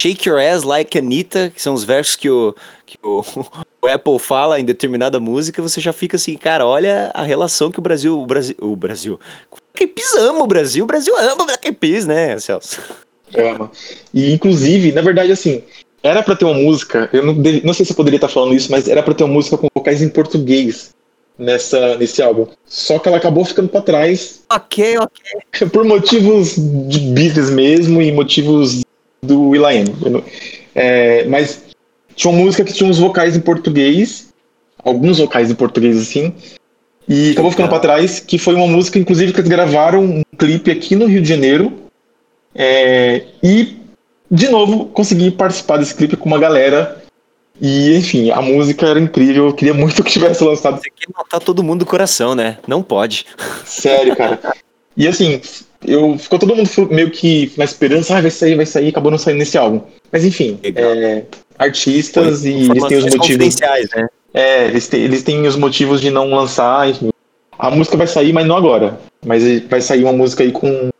Shake Your Ass Like Anitta, que são os versos que o, que o, o, Apple fala em determinada música, você já fica assim, cara, olha a relação que o Brasil, o Brasil, o Brasil, Black Eyed ama o Brasil, o Brasil ama o Black Eyed né, Celso? Ama. E inclusive, na verdade, assim, era para ter uma música, eu não, não sei se eu poderia estar falando isso, mas era para ter uma música com vocais em português nessa, nesse álbum. Só que ela acabou ficando para trás. Ok, ok. Por motivos de business mesmo e motivos do Will.i.am. É, mas tinha uma música que tinha uns vocais em português, alguns vocais em português assim, e acabou ficando para trás, que foi uma música, inclusive, que eles gravaram um clipe aqui no Rio de Janeiro. É, e, de novo, consegui participar desse clipe com uma galera E, enfim, a música era incrível. Eu queria muito que tivesse lançado. Você quer matar todo mundo do coração, né? Não pode. Sério, cara. E assim, eu ficou todo mundo meio que na esperança, ah, vai sair, vai sair, acabou não saindo nesse álbum. Mas enfim, é, artistas e eles têm os motivos. Né? É, eles têm, eles têm os motivos de não lançar, enfim. A música vai sair, mas não agora. Mas vai sair uma música aí com.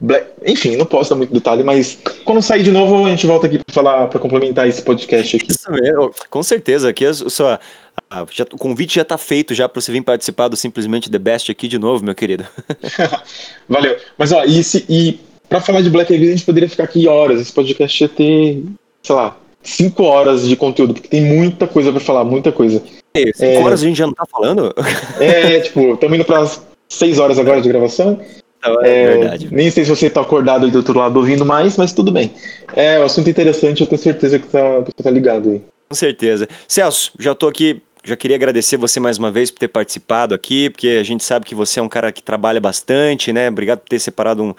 Black... Enfim, não posso dar muito detalhe, mas quando sair de novo, a gente volta aqui para falar, para complementar esse podcast aqui. Isso mesmo, com certeza. Aqui a sua, já, o convite já está feito já para você vir participar do Simplesmente The Best aqui de novo, meu querido. Valeu. Mas ó, e, se, e para falar de Black Eyed a gente poderia ficar aqui horas. Esse podcast ia ter, sei lá, cinco horas de conteúdo, porque tem muita coisa para falar, muita coisa. É, cinco é... horas a gente já não tá falando? É, tipo, estamos indo para seis horas agora de gravação. Então, é, é verdade. Nem sei se você tá acordado aí do outro lado ouvindo mais, mas tudo bem. É, um assunto interessante, eu tenho certeza que, tá, você tá ligado aí. Com certeza. Celso, já tô aqui já queria agradecer você mais uma vez por ter participado aqui, porque a gente sabe que você é um cara que trabalha bastante, né? Obrigado por ter separado um,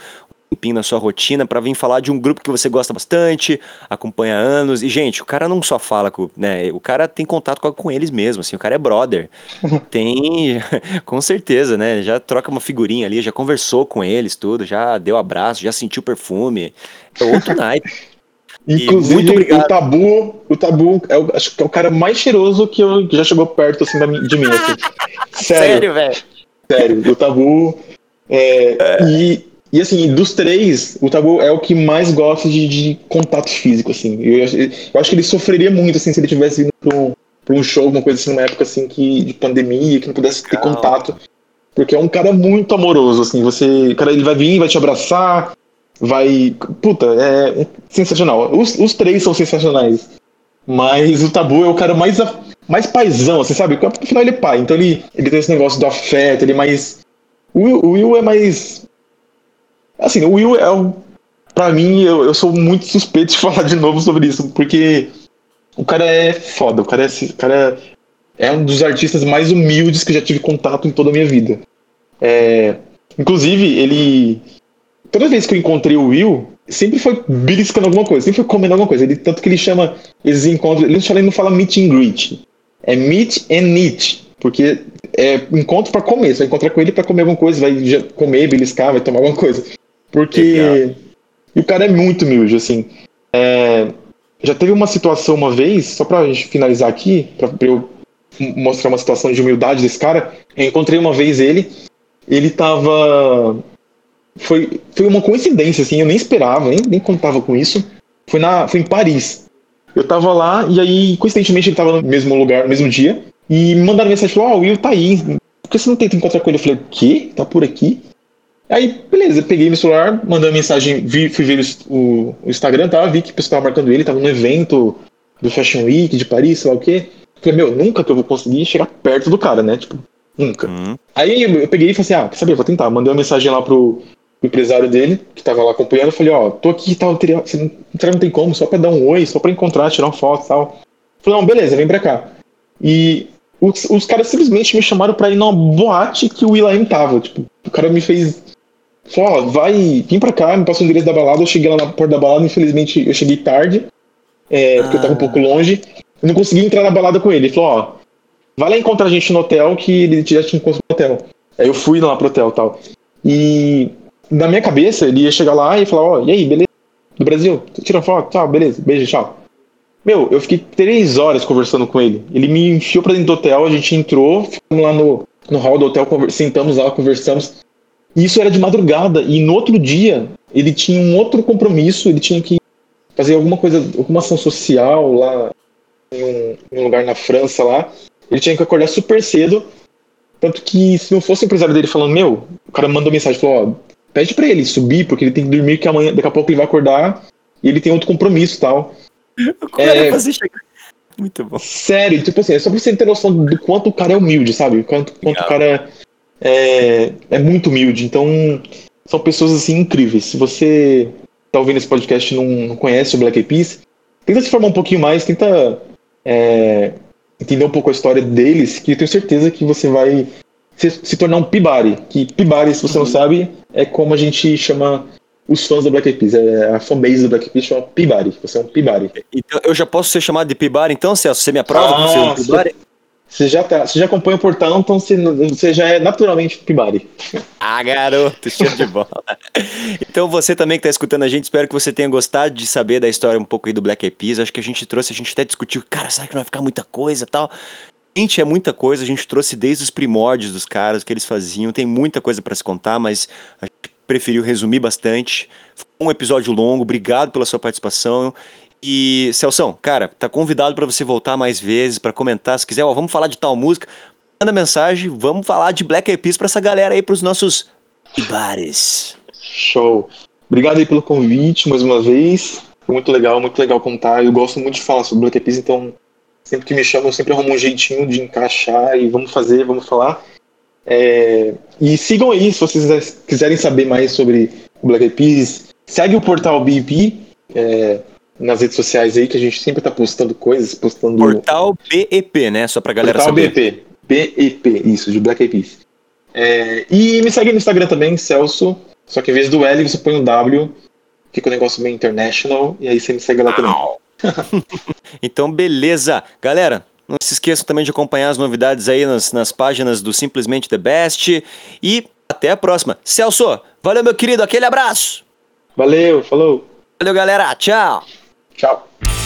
tempinho na sua rotina para vir falar de um grupo que você gosta bastante, acompanha há anos. E, gente, o cara não só fala com, né? O cara tem contato com, com eles mesmo, assim, o cara é brother. tem, com certeza, né? Já troca uma figurinha ali, já conversou com eles, tudo, já deu abraço, já sentiu perfume. É outro naipe. Inclusive, o Tabu, o Tabu é o, acho que é o cara mais cheiroso que, eu, que já chegou perto assim, de mim. Assim. Sério, velho. Sério, o Tabu. É, é. E, e assim, dos três, o Tabu é o que mais gosta de, de contato físico, assim. Eu, eu, acho que ele sofreria muito assim, se ele tivesse ido pra um, pra um show, alguma coisa assim, numa época assim, que, de pandemia, que não pudesse ter Calma. contato. Porque é um cara muito amoroso, assim. Você. Cara, ele vai vir, vai te abraçar, vai. Puta, é sensacional. Os, os três são sensacionais. Mas o Tabu é o cara mais, mais paizão, você sabe? No final ele é pai, então ele, ele tem esse negócio do afeto, ele é mais. O Will, o Will é mais. Assim, o Will é o. Pra mim, eu, eu sou muito suspeito de falar de novo sobre isso, porque o cara é foda, o cara é, o cara é um dos artistas mais humildes que já tive contato em toda a minha vida. É, inclusive, ele toda vez que eu encontrei o Will, sempre foi beliscando alguma coisa, sempre foi comendo alguma coisa. Ele, tanto que ele chama esses encontros, ele não fala, ele não fala meet and greet, é meet and eat, porque é encontro para comer, você vai encontrar com ele para comer alguma coisa, vai comer, beliscar, vai tomar alguma coisa. Porque e o cara é muito humilde, assim. É... já teve uma situação uma vez, só pra gente finalizar aqui, pra, pra eu mostrar uma situação de humildade desse cara, eu encontrei uma vez ele, ele tava foi, foi uma coincidência, assim, eu nem esperava, nem, nem contava com isso. Foi, na, foi em Paris. Eu tava lá e aí, coincidentemente, ele tava no mesmo lugar, no mesmo dia. E me mandaram mensagem, ó, oh, o Will tá aí. Por que você não tenta encontrar com ele? Eu falei, o quê? Tá por aqui? Aí, beleza, peguei meu celular, mandei uma mensagem, vi, fui ver o, o Instagram, tá? Vi que o pessoal tava marcando ele, tava no evento do Fashion Week de Paris, sei lá o quê. Falei, meu, nunca que eu vou conseguir chegar perto do cara, né? Tipo, nunca. Uhum. Aí eu peguei e falei assim, ah, quer saber, vou tentar. Mandei uma mensagem lá pro, empresário dele, que tava lá acompanhando, eu falei, ó, tô aqui e tal, teria, você não, não tem como, só pra dar um oi, só pra encontrar, tirar uma foto e tal. Falei, não, beleza, vem pra cá. E os, os caras simplesmente me chamaram pra ir numa boate que o Will.i.am tava, tipo, o cara me fez, falou, ó, vai, vem pra cá, me passa o endereço da balada, eu cheguei lá na porta da balada, infelizmente eu cheguei tarde, é, porque eu tava um pouco longe, eu não consegui entrar na balada com ele, ele falou, ó, vai lá encontrar a gente no hotel, que ele já tinha encontrado no hotel. Aí eu fui lá pro hotel e tal. E na minha cabeça, ele ia chegar lá e falar, ó, e aí, beleza? Do Brasil? Tira foto? Tchau, beleza, beijo, tchau. Meu, eu fiquei três horas conversando com ele. Ele me enfiou pra dentro do hotel, a gente entrou, ficamos lá no, no hall do hotel, sentamos lá, conversamos. E isso era de madrugada. E no outro dia, ele tinha um outro compromisso, ele tinha que fazer alguma coisa, alguma ação social lá em um, em um lugar na França lá. Ele tinha que acordar super cedo. Tanto que se não fosse o empresário dele falando, meu, o cara mandou mensagem, falou, ó, pede para ele subir, porque ele tem que dormir, que amanhã, daqui a pouco ele vai acordar e ele tem outro compromisso e tal. É. Muito bom. Sério, tipo assim, é só pra você ter noção do quanto o cara é humilde, sabe? Quanto, quanto o cara é, é muito humilde. Então, são pessoas assim incríveis. Se você tá ouvindo esse podcast e não, não conhece o Black Eyed Peas, tenta se formar um pouquinho mais, tenta é, entender um pouco a história deles, que eu tenho certeza que você vai se, se tornar um pibari. Que pibari, se você uhum. não sabe, é como a gente chama os fãs do Black Eyed Peas. É, a fanbase do Black Eyed Peas chama Pibari. Você é um Pibari. Então, eu já posso ser chamado de Pibari, então, Celso? Você me aprova por ser um Ah, Pibari? Você já, tá, você já acompanha o portal, então você, você já é naturalmente Pibari. Ah, garoto, show de bola. Então você também que tá escutando a gente, espero que você tenha gostado de saber da história um pouco aí do Black Eyed Peas. Acho que a gente trouxe, a gente até discutiu, cara, será que não vai ficar muita coisa tal? Gente, é muita coisa, a gente trouxe desde os primórdios dos caras, o que eles faziam, tem muita coisa pra se contar, mas a gente preferiu resumir bastante. Foi um episódio longo, obrigado pela sua participação. E, Celção, cara, tá convidado pra você voltar mais vezes, pra comentar, se quiser, ó, vamos falar de tal música, manda mensagem, vamos falar de Black Eyed Peas pra essa galera aí, pros nossos bares. Show. Obrigado aí pelo convite mais uma vez. Foi muito legal, muito legal contar. Eu gosto muito de falar sobre Black Eyed Peas, então sempre que me chamam, eu sempre arrumo um jeitinho de encaixar e vamos fazer, vamos falar. É, E sigam aí, se vocês quiserem saber mais sobre Black Eyed Peas. Segue o portal BIP é, nas redes sociais aí, que a gente sempre tá postando coisas, postando... Portal BEP, né? Só pra galera Portal saber. BP. BEP, isso, de Black Eyed Peas. É, e me segue no Instagram também, Celso. Só que em vez do L, você põe um W. Fica um negócio bem international. E aí você me segue lá também. Então, beleza. Galera, não se esqueçam também de acompanhar as novidades aí nas, nas páginas do Simplesmente The Best. E até a próxima. Celso, valeu, meu querido. Aquele abraço. Valeu, falou. Valeu, galera. Tchau. Tchau.